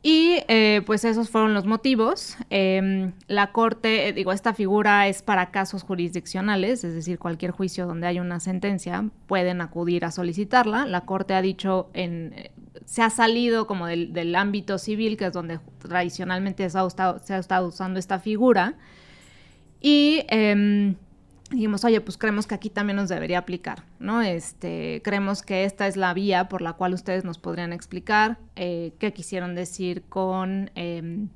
Y eh, pues esos fueron los motivos. Eh, la Corte, eh, digo, esta figura es para casos jurisdiccionales, es decir, cualquier juicio donde hay una sentencia pueden acudir a solicitarla. La Corte ha dicho, en, eh, se ha salido como del, del ámbito civil, que es donde tradicionalmente se ha, estado, se ha estado usando esta figura. Y em, dijimos, oye, pues creemos que aquí también nos debería aplicar, ¿no? Este, creemos que esta es la vía por la cual ustedes nos podrían explicar eh, qué quisieron decir con eh,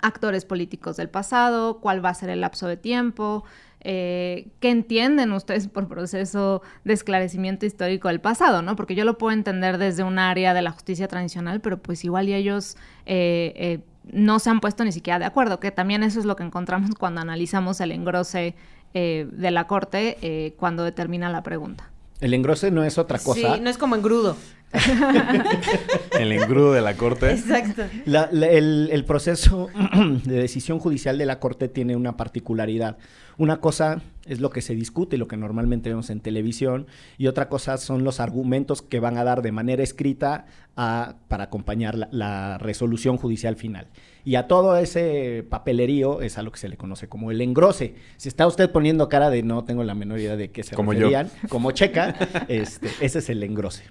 actores políticos del pasado, cuál va a ser el lapso de tiempo, eh, qué entienden ustedes por proceso de esclarecimiento histórico del pasado, ¿no? Porque yo lo puedo entender desde un área de la justicia tradicional, pero pues igual y ellos... Eh, eh, no se han puesto ni siquiera de acuerdo, que también eso es lo que encontramos cuando analizamos el engrose eh, de la Corte eh, cuando determina la pregunta. El engrose no es otra cosa. Sí, no es como engrudo. el engrudo de la Corte. Exacto. La- la- el, el proceso de decisión judicial de la Corte tiene una particularidad. Una cosa es lo que se discute, lo que normalmente vemos en televisión, y otra cosa son los argumentos que van a dar de manera escrita a- para acompañar la, la resolución judicial final. Y a todo ese papelerío es a lo que se le conoce como el engrose. Si está usted poniendo cara de no tengo la menor idea de qué se Como yo. referían, como checa, este, ese es el engrose.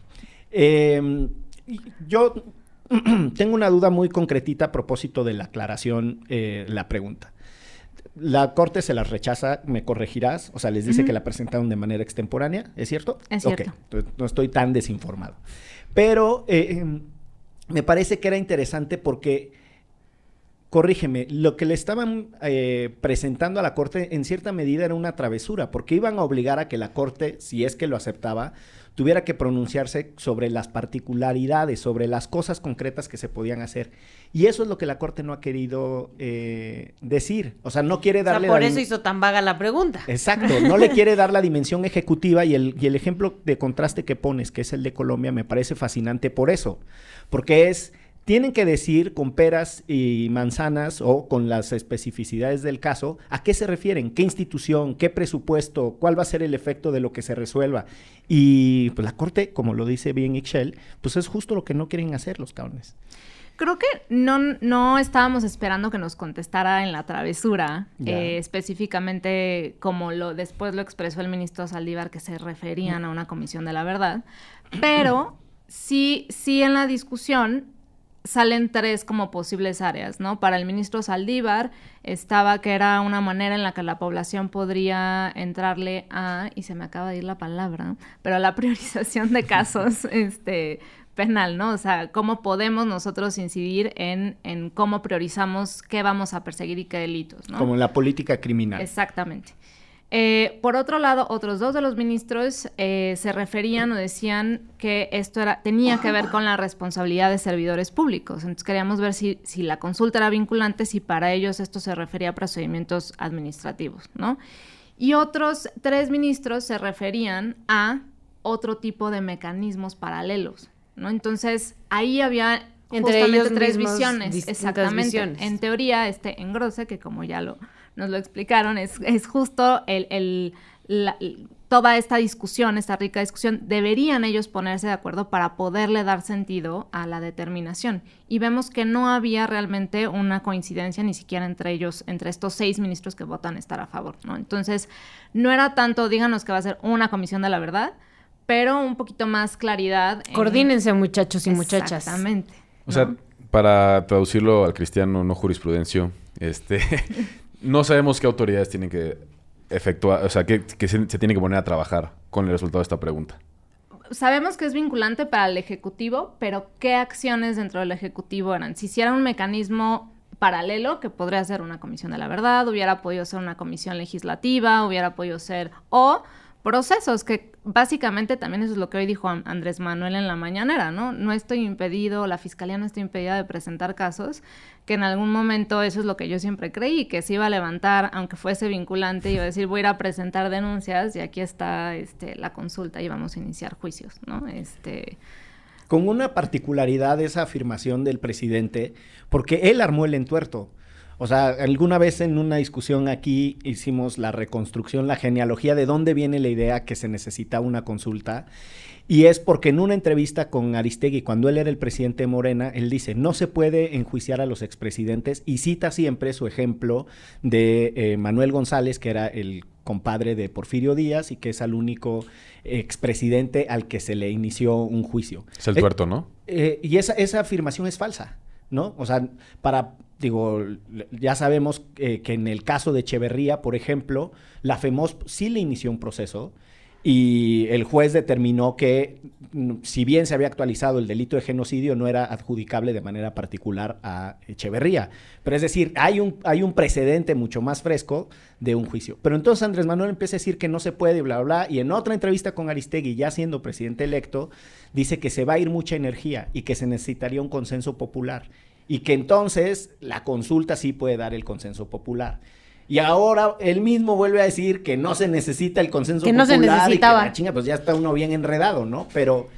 Eh, y yo tengo una duda muy concretita a propósito de la aclaración, eh, la pregunta. La corte se las rechaza, me corregirás, o sea, les dice que la presentaron de manera extemporánea, ¿es cierto? Es cierto. no estoy tan desinformado. Pero eh, em, me parece que era interesante porque corrígeme, lo que le estaban eh, presentando a la Corte en cierta medida era una travesura, porque iban a obligar a que la Corte, si es que lo aceptaba, tuviera que pronunciarse sobre las particularidades, sobre las cosas concretas que se podían hacer. Y eso es lo que la Corte no ha querido eh, decir. O sea, no quiere O sea, darle... por la eso hizo tan vaga la pregunta. Exacto, no le quiere dar la dimensión ejecutiva y el, y el ejemplo de contraste que pones, que es el de Colombia, me parece fascinante por eso, porque es, tienen que decir con peras y manzanas o con las especificidades del caso a qué se refieren, qué institución, qué presupuesto, cuál va a ser el efecto de lo que se resuelva. Y pues la Corte, como lo dice bien Ixchel, pues es justo lo que no quieren hacer los cabrones. Creo que no, no estábamos esperando que nos contestara en la travesura, eh, específicamente como lo después lo expresó el ministro Saldívar, que se referían a una comisión de la verdad, pero sí, sí en la discusión salen tres como posibles áreas, ¿no? Para el ministro Saldívar estaba que era una manera en la que la población podría entrarle a, y se me acaba de ir la palabra, pero a la priorización de casos este, penal, ¿no? O sea, cómo podemos nosotros incidir en, en cómo priorizamos qué vamos a perseguir y qué delitos, ¿no? Como en la política criminal. Exactamente. Eh, por otro lado, otros dos de los ministros eh, se referían o decían que esto era, tenía que ver con la responsabilidad de servidores públicos. Entonces queríamos ver si, si la consulta era vinculante, si para ellos esto se refería a procedimientos administrativos, ¿no? Y otros tres ministros se referían a otro tipo de mecanismos paralelos, ¿no? Entonces ahí había Entre ellos tres visiones, exactamente. visiones. En teoría, este engrose, que como ya lo, nos lo explicaron, es, es justo el, el- la- toda esta discusión, esta rica discusión, deberían ellos ponerse de acuerdo para poderle dar sentido a la determinación. Y vemos que no había realmente una coincidencia ni siquiera entre ellos, entre estos seis ministros que votan estar a favor, ¿no? Entonces, no era tanto, díganos que va a ser una comisión de la verdad, pero un poquito más claridad. en- Coordínense, muchachos y muchachas. Exactamente. O sea, para traducirlo al cristiano, no jurisprudencio, este, no sabemos qué autoridades tienen que efectuar, o sea, que, que se, se que poner a trabajar con el resultado de esta pregunta. sabemos que es vinculante para el Ejecutivo, pero ¿qué acciones dentro del Ejecutivo eran? Si hiciera un mecanismo paralelo, que podría ser una comisión de la verdad, hubiera podido ser una comisión legislativa, hubiera podido ser, o procesos, que básicamente también eso es lo que hoy dijo An- Andrés Manuel en la mañanera, ¿no? No estoy impedido, la fiscalía no está impedida de presentar casos, que en algún momento eso es lo que yo siempre creí, que se iba a levantar, aunque fuese vinculante, iba a decir, voy a ir a presentar denuncias y aquí está este, la consulta y vamos a iniciar juicios, ¿no? Este, Con una particularidad esa afirmación del presidente, porque él armó el entuerto. O sea, alguna vez en una discusión aquí hicimos la reconstrucción, la genealogía de dónde viene la idea que se necesita una consulta. Y es porque en una entrevista con Aristegui, cuando él era el presidente de Morena, él dice, no se puede enjuiciar a los expresidentes y cita siempre su ejemplo de eh, Manuel González, que era el compadre de Porfirio Díaz y que es el único expresidente al que se le inició un juicio. Es el Eh, tuerto, ¿no? eh, y esa, esa afirmación es falsa, ¿no? O sea, para, digo, ya sabemos eh, que en el caso de Echeverría, por ejemplo, la FEMOS sí le inició un proceso y el juez determinó que, mm, si bien se había actualizado el delito de genocidio, no era adjudicable de manera particular a Echeverría. Pero es decir, hay un, hay un precedente mucho más fresco de un juicio. Pero entonces Andrés Manuel empieza a decir que no se puede, bla, bla, bla, y en otra entrevista con Aristegui, ya siendo presidente electo, dice que se va a ir mucha energía y que se necesitaría un consenso popular. y que entonces la consulta sí puede dar el consenso popular. Y ahora él mismo vuelve a decir que no se necesita el consenso Que no se popular y que la chinga, pues ya está uno bien enredado, ¿no? Pero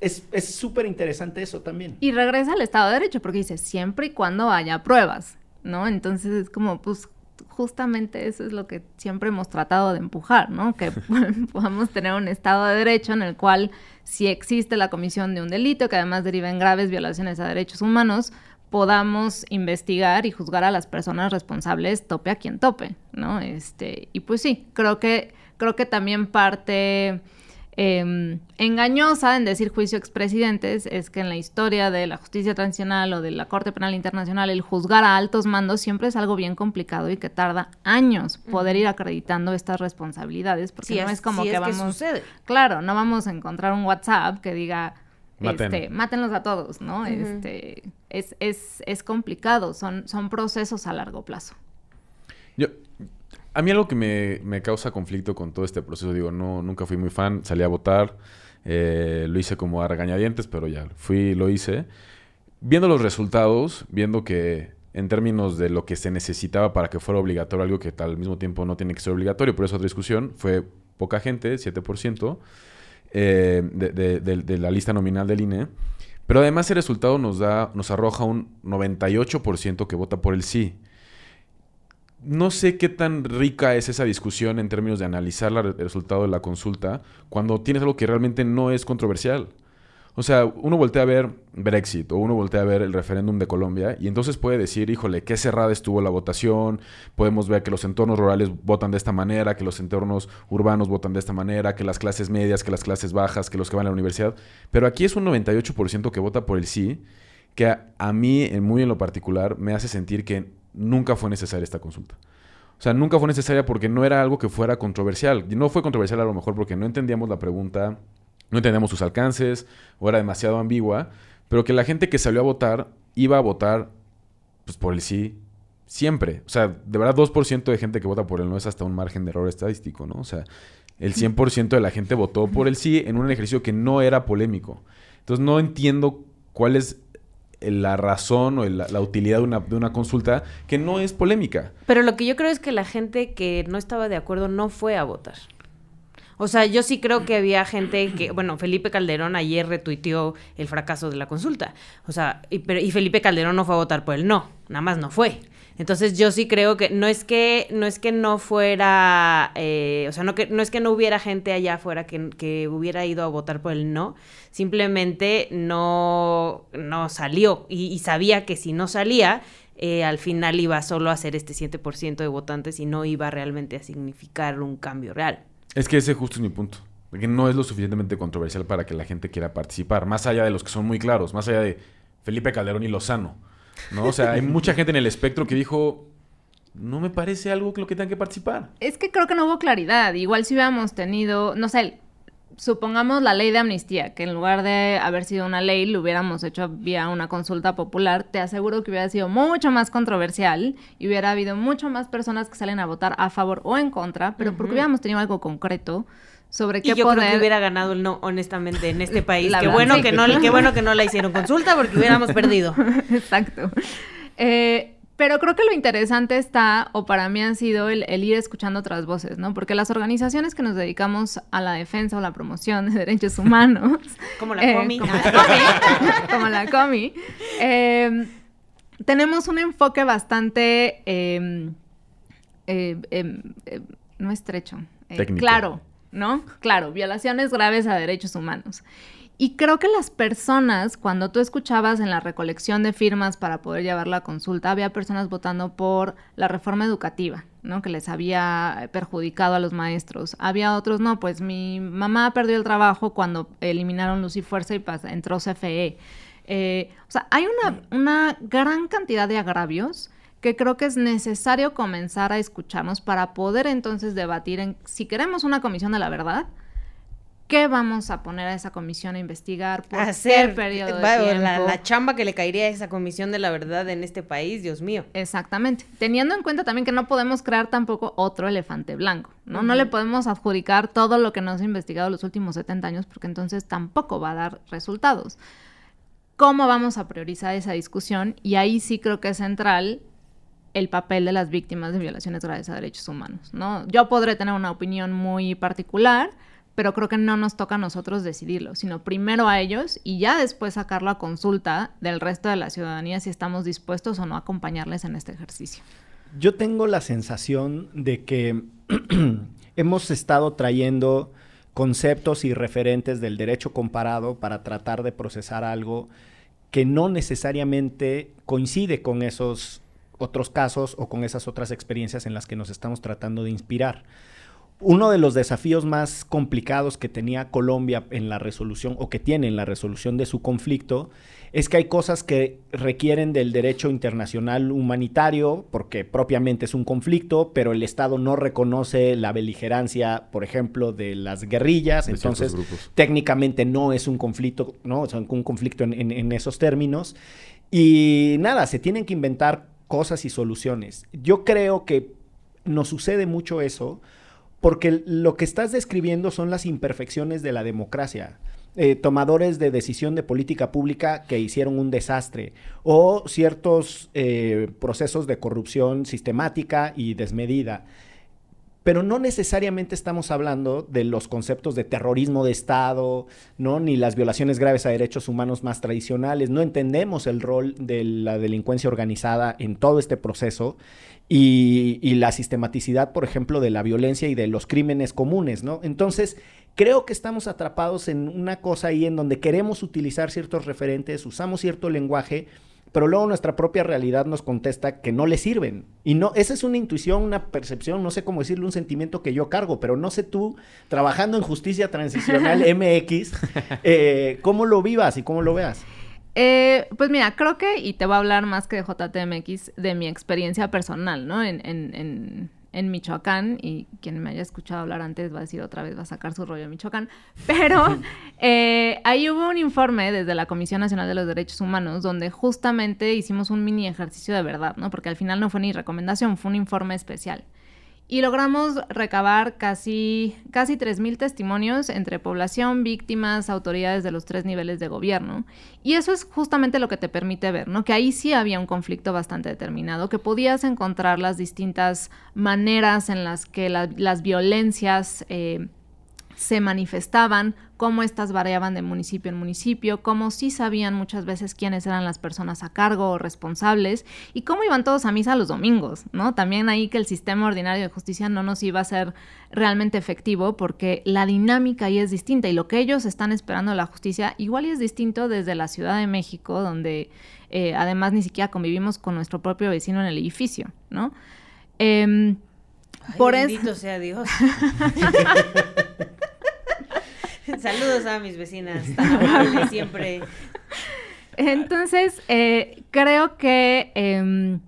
es es súper interesante eso también. Y regresa al Estado de Derecho, porque dice, siempre y cuando haya pruebas, ¿no? Entonces es como, pues, justamente eso es lo que siempre hemos tratado de empujar, ¿no? Que podamos tener un Estado de Derecho en el cual, si existe la comisión de un delito, que además deriva en graves violaciones a derechos humanos, podamos investigar y juzgar a las personas responsables tope a quien tope, ¿no? Este, y pues sí, creo que, creo que también parte eh, engañosa en decir juicio expresidentes es que en la historia de la justicia transicional o de la Corte Penal Internacional el juzgar a altos mandos siempre es algo bien complicado y que tarda años poder ir acreditando estas responsabilidades porque no es- es como que es que vamos sucede. claro no vamos a encontrar un WhatsApp que diga Maten. este, mátenlos a todos no este es, es, es complicado son son procesos a largo plazo Yo, a mí algo que me, me causa conflicto con todo este proceso, digo, no, nunca fui muy fan, salí a votar, eh, lo hice como a regañadientes, pero ya fui, lo hice. Viendo los resultados, viendo que en términos de lo que se necesitaba para que fuera obligatorio, algo que al mismo tiempo no tiene que ser obligatorio, por eso otra discusión, fue poca gente, 7%, eh, de, la lista nominal del INE. Pero además el resultado nos da, nos arroja un 98% que vota por el sí. No sé qué tan rica es esa discusión en términos de analizar el resultado de la consulta cuando tienes algo que realmente no es controversial. O sea, uno voltea a ver Brexit o uno voltea a ver el referéndum de Colombia y entonces puede decir, híjole, qué cerrada estuvo la votación, podemos ver que los entornos rurales votan de esta manera, que los entornos urbanos votan de esta manera, que las clases medias, que las clases bajas, que los que van a la universidad. Pero aquí es un 98% que vota por el sí, que a, mí, en muy en lo particular, me hace sentir que nunca fue necesaria esta consulta. O sea, nunca fue necesaria porque no era algo que fuera controversial. Y no fue controversial a lo mejor porque no entendíamos la pregunta, no entendíamos sus alcances, o era demasiado ambigua, pero que la gente que salió a votar iba a votar pues, por el sí siempre. O sea, de verdad 2% de gente que vota por el no es hasta un margen de error estadístico, ¿no? O sea, el 100% de la gente votó por el sí en un ejercicio que no era polémico. Entonces no entiendo cuál es la razón o la, la utilidad de una, de una consulta que no es polémica. Pero lo que yo creo es que la gente que no estaba de acuerdo no fue a votar. O sea, yo sí creo que había gente que, bueno, Felipe Calderón ayer retuiteó el fracaso de la consulta. O sea, y, pero- y Felipe Calderón no fue a votar por el no, nada más no fue. Entonces yo sí creo que no es que no es que no fuera, eh, o sea, no que no es que no hubiera gente allá afuera que, hubiera ido a votar por el no, simplemente no no salió y, y sabía que si no salía eh, al final iba solo a ser este 7% de votantes y no iba realmente a significar un cambio real. Es que ese justo es mi punto. Que no es lo suficientemente controversial para que la gente quiera participar. Más allá de los que son muy claros. Más allá de Felipe Calderón y Lozano. ¿No? O sea, hay mucha gente en el espectro que dijo. No me parece algo que lo que tengan que participar. Es que creo que no hubo claridad. Igual si hubiéramos tenido, no sé, supongamos la ley de amnistía, que en lugar de haber sido una ley, lo hubiéramos hecho vía una consulta popular, te aseguro que hubiera sido mucho más controversial y hubiera habido mucho más personas que salen a votar a favor o en contra, pero porque hubiéramos tenido algo concreto sobre Y qué yo poder... creo que hubiera ganado el no, honestamente, en este país. La qué bueno que no, qué bueno que no la hicieron consulta porque hubiéramos perdido. Exacto. Eh, pero creo que lo interesante está, o para mí ha sido, el, el ir escuchando otras voces, ¿no? Porque las organizaciones que nos dedicamos a la defensa o la promoción de derechos humanos, Como la eh, Comi. como la Comi, como la Comi, eh, tenemos un enfoque bastante, eh, eh, eh, eh, no estrecho, eh, claro, ¿no? Claro, violaciones graves a derechos humanos. Y creo que las personas, cuando tú escuchabas en la recolección de firmas para poder llevar la consulta, había personas votando por la reforma educativa, ¿no? Que les había perjudicado a los maestros. Había otros, no, pues mi mamá perdió el trabajo cuando eliminaron Luz y Fuerza y entró CFE. Eh, o sea, hay una, una gran cantidad de agravios que creo que es necesario comenzar a escucharnos para poder entonces debatir en si queremos una comisión de la verdad, ¿qué vamos a poner a esa comisión a investigar? ¿Por Hacer qué periodo de va, tiempo? la, la chamba que le caería a esa comisión de la verdad en este país, Dios mío. Exactamente. Teniendo en cuenta también que no podemos crear tampoco otro elefante blanco, ¿no? No le podemos adjudicar todo lo que nos ha investigado los últimos 70 años porque entonces tampoco va a dar resultados. cómo vamos a priorizar esa discusión y ahí sí creo que es central el papel de las víctimas de violaciones graves a derechos humanos, ¿no? Yo podré tener una opinión muy particular, pero creo que no nos toca a nosotros decidirlo, sino primero a ellos y ya después sacarlo a consulta del resto de la ciudadanía si estamos dispuestos o no a acompañarles en este ejercicio. Yo tengo la sensación de que hemos estado trayendo conceptos y referentes del derecho comparado para tratar de procesar algo que no necesariamente coincide con esos otros casos o con esas otras experiencias en las que nos estamos tratando de inspirar. Uno de los desafíos más complicados que tenía Colombia en la resolución o que tiene en la resolución de su conflicto es que hay cosas que requieren del derecho internacional humanitario porque propiamente es un conflicto, pero el Estado no reconoce la beligerancia, por ejemplo, de las guerrillas, entonces técnicamente no es un conflicto, no, es un conflicto en, en esos términos. Y nada, se tienen que inventar cosas y soluciones. Yo creo que nos sucede mucho eso porque lo que estás describiendo son las imperfecciones de la democracia. Eh, tomadores de decisión de política pública que hicieron un desastre o ciertos eh, procesos de corrupción sistemática y desmedida. Pero no necesariamente estamos hablando de los conceptos de terrorismo de Estado, ¿no? ni las violaciones graves a derechos humanos más tradicionales. No entendemos el rol de la delincuencia organizada en todo este proceso y, la sistematicidad, por ejemplo, de la violencia y de los crímenes comunes. ¿no? Entonces, creo que estamos atrapados en una cosa ahí en donde queremos utilizar ciertos referentes, usamos cierto lenguaje, pero luego nuestra propia realidad nos contesta que no le sirven. Y no, esa es una intuición, una percepción, no sé cómo decirlo, un sentimiento que yo cargo, pero no sé tú, trabajando en justicia transicional MX, eh, cómo lo vivas y cómo lo veas. Eh, pues mira, creo que, y te voy a hablar más que de JTMX, de mi experiencia personal, ¿no? en, en en Michoacán, y quien me haya escuchado hablar antes va a decir otra vez, va a sacar su rollo en Michoacán, pero eh, ahí hubo un informe desde la Comisión Nacional de los Derechos Humanos donde justamente hicimos un mini ejercicio de verdad, ¿no? Porque al final no fue ni recomendación, fue un informe especial y logramos recabar casi, casi 3.000 testimonios entre población, víctimas, autoridades de los tres niveles de gobierno. Y eso es justamente lo que te permite ver, ¿no? Que ahí sí había un conflicto bastante determinado, que podías encontrar las distintas maneras en las que las violencias... Eh, se manifestaban, cómo estas variaban de municipio en municipio, cómo sí sabían muchas veces quiénes eran las personas a cargo o responsables y cómo iban todos a misa los domingos, ¿no? También ahí que el sistema ordinario de justicia no nos iba a ser realmente efectivo porque la dinámica ahí es distinta y lo que ellos están esperando de la justicia igual y es distinto desde la Ciudad de México, donde eh, además ni siquiera convivimos con nuestro propio vecino en el edificio, ¿no? Em, por bendito sea Dios. Saludos a mis vecinas, tan siempre. Entonces, eh, creo que em,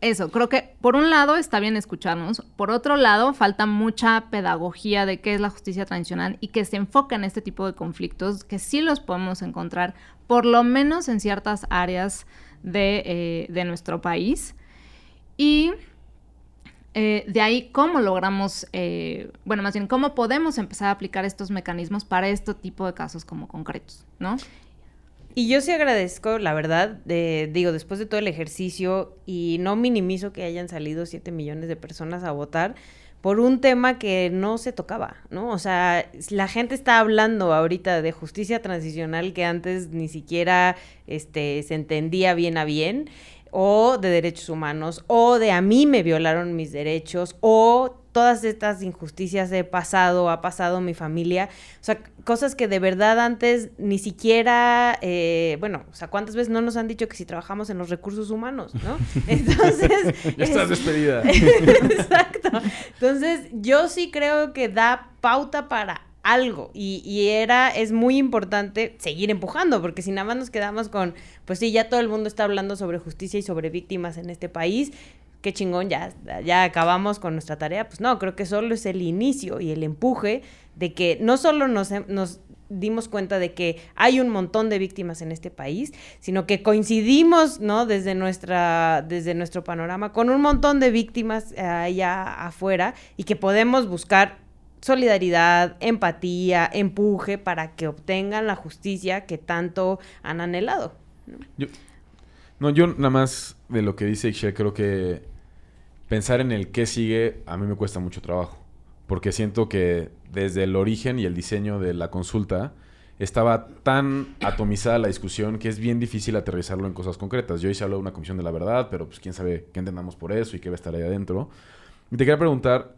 eso, creo que por un lado está bien escucharnos, por otro lado falta mucha pedagogía de qué es la justicia tradicional y que se enfoca en este tipo de conflictos, que sí los podemos encontrar, por lo menos en ciertas áreas de, eh, de nuestro país. Y eh, de ahí, ¿cómo logramos, eh, bueno, más bien, cómo podemos empezar a aplicar estos mecanismos para este tipo de casos como concretos, ¿no? Y yo sí agradezco, la verdad, digo, después de todo el ejercicio, y no minimizo que hayan salido 7 millones de personas a votar por un tema que no se tocaba, ¿no? O sea, la gente está hablando ahorita de justicia transicional que antes ni siquiera este, se entendía bien a bien o de derechos humanos, o de a mí me violaron mis derechos, o todas estas injusticias he pasado, ha pasado mi familia, o sea, cosas que de verdad antes ni siquiera, eh, bueno, o sea, ¿cuántas veces no nos han dicho que si trabajamos en los recursos humanos, no? Entonces... ya estás despedida. Exacto. Entonces, yo sí creo que da pauta para algo. Y, era, es muy importante seguir empujando, porque si nada más nos quedamos con, pues sí, ya todo el mundo está hablando sobre justicia y sobre víctimas en este país, qué chingón, ya, ya acabamos con nuestra tarea. Pues no, creo que solo es el inicio y el empuje de que no solo nos, nos dimos cuenta de que hay un montón de víctimas en este país, sino que coincidimos, ¿no? Desde nuestra, desde nuestro panorama con un montón de víctimas allá afuera y que podemos buscar solidaridad, empatía, empuje para que obtengan la justicia que tanto han anhelado. Yo, no, yo nada más de lo que dice Ixchel, creo que pensar en el qué sigue a mí me cuesta mucho trabajo. Porque siento que desde el origen y el diseño de la consulta estaba tan atomizada la discusión que es bien difícil aterrizarlo en cosas concretas. Yo hice hablar de una comisión de la verdad, pero pues quién sabe qué entendamos por eso y qué va a estar ahí adentro. Y te quería preguntar,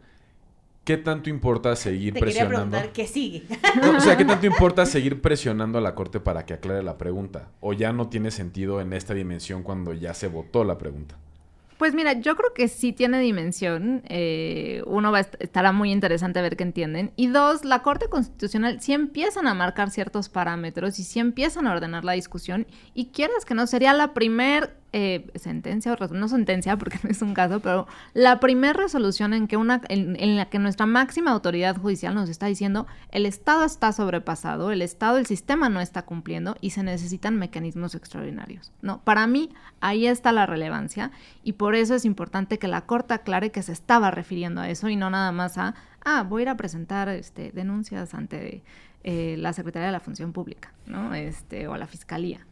¿qué tanto importa seguir Te quería presionando? preguntar qué sigue. No, o sea, ¿qué tanto importa seguir presionando a la corte para que aclare la pregunta? ¿O ya no tiene sentido en esta dimensión cuando ya se votó la pregunta? Pues mira, yo creo que sí tiene dimensión. Eh, uno va a est- estará muy interesante ver qué entienden. Y dos, la Corte Constitucional sí empiezan a marcar ciertos parámetros y sí empiezan a ordenar la discusión. Y quieras que no, sería la primer eh, sentencia, o no sentencia porque no es un caso, pero la primer resolución en, que una, en, la que nuestra máxima autoridad judicial nos está diciendo el Estado está sobrepasado, el Estado, el sistema no está cumpliendo y se necesitan mecanismos extraordinarios. No, para mí ahí está la relevancia y por eso es importante que la Corte aclare que se estaba refiriendo a eso y no nada más a, ah, voy a ir a presentar este, denuncias ante eh, la Secretaría de la Función Pública, ¿no? Este, o la Fiscalía.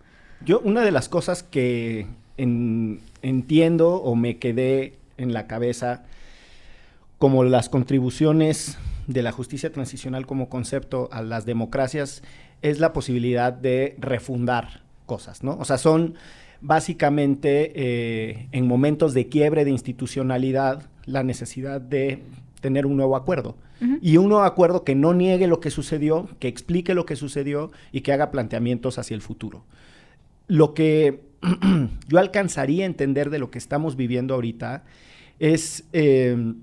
Yo, una de las cosas que en- entiendo o me quedé en la cabeza como las contribuciones de la justicia transicional como concepto a las democracias es la posibilidad de refundar cosas, ¿no? O sea, son básicamente eh, en momentos de quiebre de institucionalidad la necesidad de tener un nuevo acuerdo. Y un nuevo acuerdo que no niegue lo que sucedió, que explique lo que sucedió y que haga planteamientos hacia el futuro. Lo que yo alcanzaría a entender de lo que estamos viviendo ahorita es, eh,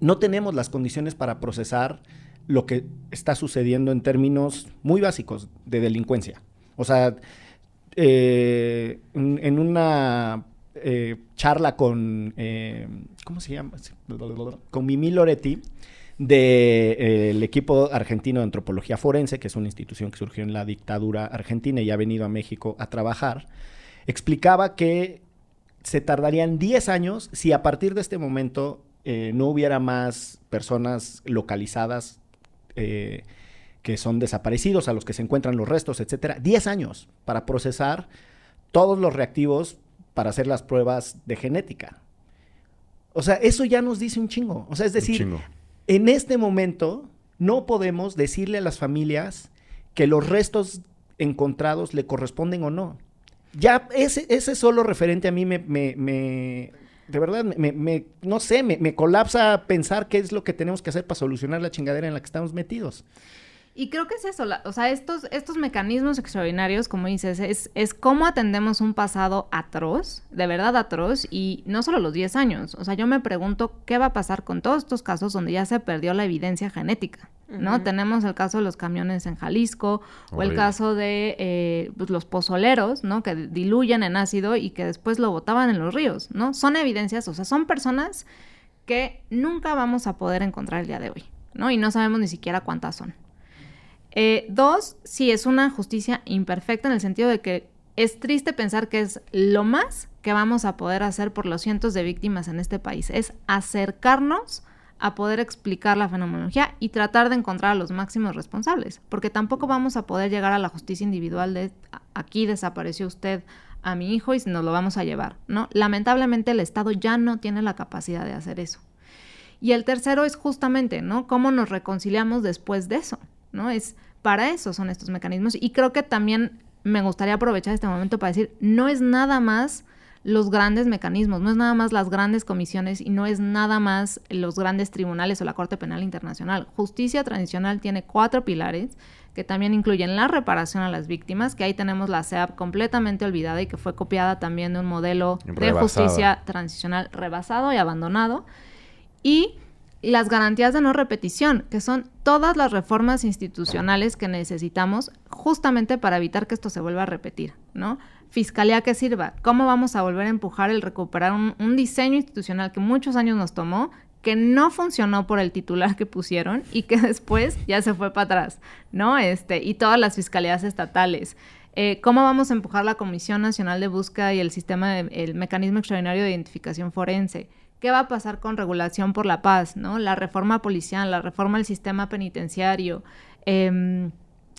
no tenemos las condiciones para procesar lo que está sucediendo en términos muy básicos de delincuencia. O sea, eh, en, una eh, charla con, eh, ¿cómo se llama? Con Mimi Loretti, del equipo argentino de antropología forense, que es una institución que surgió en la dictadura argentina y ha venido a México a trabajar, explicaba que se tardarían 10 años si a partir de este momento eh, no hubiera más personas localizadas eh, que son desaparecidos, a los que se encuentran los restos, etcétera. 10 años para procesar todos los reactivos para hacer las pruebas de genética. O sea, eso ya nos dice un chingo. O sea, es decir, en este momento no podemos decirle a las familias que los restos encontrados le corresponden o no. Ya ese, ese solo referente a mí me, me- me- de verdad, me, me- no sé, me, me colapsa pensar qué es lo que tenemos que hacer para solucionar la chingadera en la que estamos metidos. Y creo que es eso, la- o sea, estos, estos mecanismos extraordinarios, como dices, es, es cómo atendemos un pasado atroz, de verdad atroz, y no solo los 10 años. O sea, yo me pregunto qué va a pasar con todos estos casos donde ya se perdió la evidencia genética, ¿no? Tenemos el caso de los camiones en Jalisco, o el caso de eh, pues, los pozoleros, ¿no? Que diluyen en ácido y que después lo botaban en los ríos, ¿no? Son evidencias, o sea, son personas que nunca vamos a poder encontrar el día de hoy, ¿no? Y no sabemos ni siquiera cuántas son. Eh, dos, sí, es una justicia imperfecta en el sentido de que es triste pensar que es lo más que vamos a poder hacer por los cientos de víctimas en este país. Es acercarnos a poder explicar la fenomenología y tratar de encontrar a los máximos responsables, porque tampoco vamos a poder llegar a la justicia individual de "A- aquí desapareció usted a mi hijo y nos lo vamos a llevar, ¿no? Lamentablemente el Estado ya no tiene la capacidad de hacer eso. Y el tercero es justamente, ¿no? ¿Cómo nos reconciliamos después de eso? ¿No? Es para eso son estos mecanismos. Y creo que también me gustaría aprovechar este momento para decir, no es nada más los grandes mecanismos, no es nada más las grandes comisiones y no es nada más los grandes tribunales o la Corte Penal Internacional. Justicia transicional tiene cuatro pilares que también incluyen la reparación a las víctimas, que ahí tenemos la CEAP completamente olvidada y que fue copiada también de un modelo de justicia transicional rebasado y abandonado y las garantías de no repetición, que son todas las reformas institucionales que necesitamos justamente para evitar que esto se vuelva a repetir, ¿no? Fiscalía que sirva, ¿cómo vamos a volver a empujar el recuperar un, diseño institucional que muchos años nos tomó, que no funcionó por el titular que pusieron y que después ya se fue para atrás, ¿no? Este, y todas las fiscalías estatales. Eh, ¿Cómo vamos a empujar la Comisión Nacional de Búsqueda y el sistema, el mecanismo extraordinario de identificación forense? ¿Qué va a pasar con regulación por la paz? ¿no? La reforma policial, la reforma del sistema penitenciario. Em,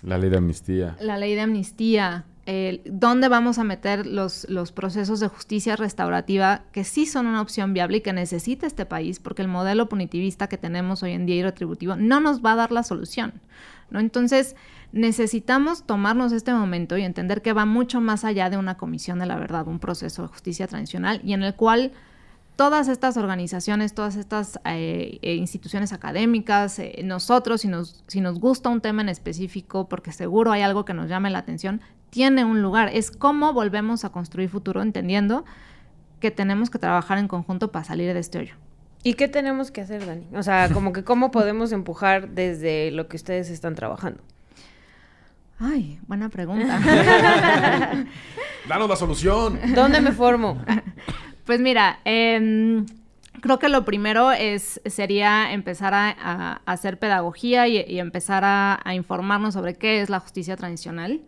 la ley de amnistía. La ley de amnistía. ¿Dónde vamos a meter los, los procesos de justicia restaurativa que sí son una opción viable y que necesita este país? Porque el modelo punitivista que tenemos hoy en día y retributivo no nos va a dar la solución. ¿no? Entonces, necesitamos tomarnos este momento y entender que va mucho más allá de una comisión de la verdad, un proceso de justicia tradicional y en el cual todas estas organizaciones, todas estas eh, eh, instituciones académicas, eh, nosotros, si nos, si nos gusta un tema en específico, porque seguro hay algo que nos llame la atención, tiene un lugar. Es cómo volvemos a construir futuro, entendiendo que tenemos que trabajar en conjunto para salir de este hoyo. ¿Y qué tenemos que hacer, Dani? O sea, como que cómo podemos empujar desde lo que ustedes están trabajando. Ay, buena pregunta. Danos la solución. ¿Dónde me formo? Pues mira, em, creo que lo primero es, sería empezar a, hacer pedagogía y, empezar a, informarnos sobre qué es la justicia tradicional.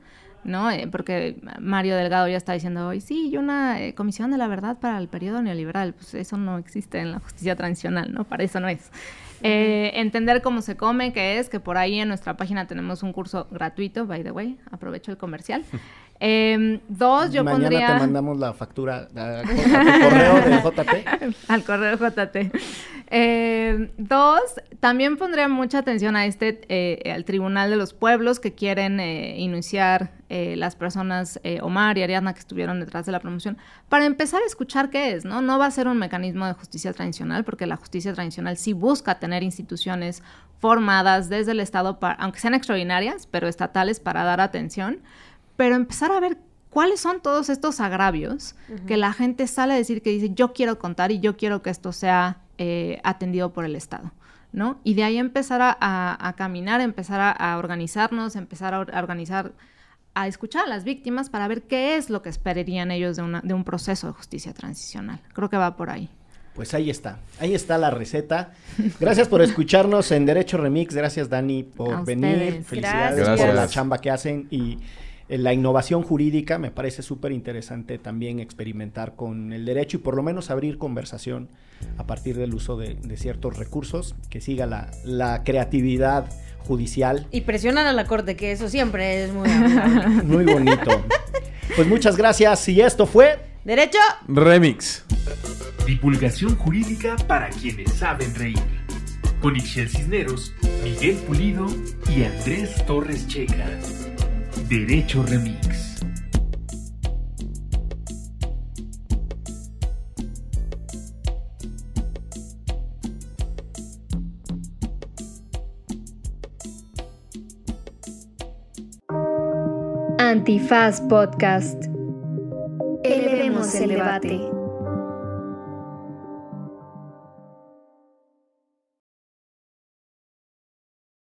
¿no? Eh, porque Mario Delgado ya está diciendo hoy, sí, y una eh, comisión de la verdad para el periodo neoliberal, pues eso no existe en la justicia tradicional, ¿no? Para eso no es. Eh, entender cómo se come, que es, que por ahí en nuestra página tenemos un curso gratuito, by the way, aprovecho el comercial, Em, dos, yo Mañana pondría... te mandamos la factura a, tu correo de JT. Al correo JT. Em, dos, también pondría mucha atención a este, eh, al Tribunal de los Pueblos que quieren eh, iniciar eh, las personas, Omar y Ariadna, que estuvieron detrás de la promoción, para empezar a escuchar qué es, ¿no? No va a ser un mecanismo de justicia tradicional, porque la justicia tradicional sí busca tener instituciones formadas desde el Estado, para, aunque sean extraordinarias, pero estatales, para dar atención pero empezar a ver cuáles son todos estos agravios que la gente sale a decir que dice, yo quiero contar y yo quiero que esto sea eh, atendido por el Estado. ¿no? Y de ahí empezar a, caminar, empezar a, organizarnos, empezar a, organizar, a escuchar a las víctimas para ver qué es lo que esperarían ellos de, de un proceso de justicia transicional. Creo que va por ahí. Pues ahí está, ahí está la receta. Gracias por escucharnos en Derecho Remix, gracias Dani por venir, felicidades por la chamba que hacen y la innovación jurídica me parece súper interesante también experimentar con el derecho y por lo menos abrir conversación a partir del uso de, ciertos recursos, que siga la, creatividad judicial. Y presionan a la corte, que eso siempre es muy, muy bonito. Pues muchas gracias y esto fue Derecho Remix. Divulgación jurídica para quienes saben reír. Con Ixel Cisneros, Miguel Pulido y Andrés Torres Checa. Derecho Remix. Antifaz Podcast. Elevemos el debate.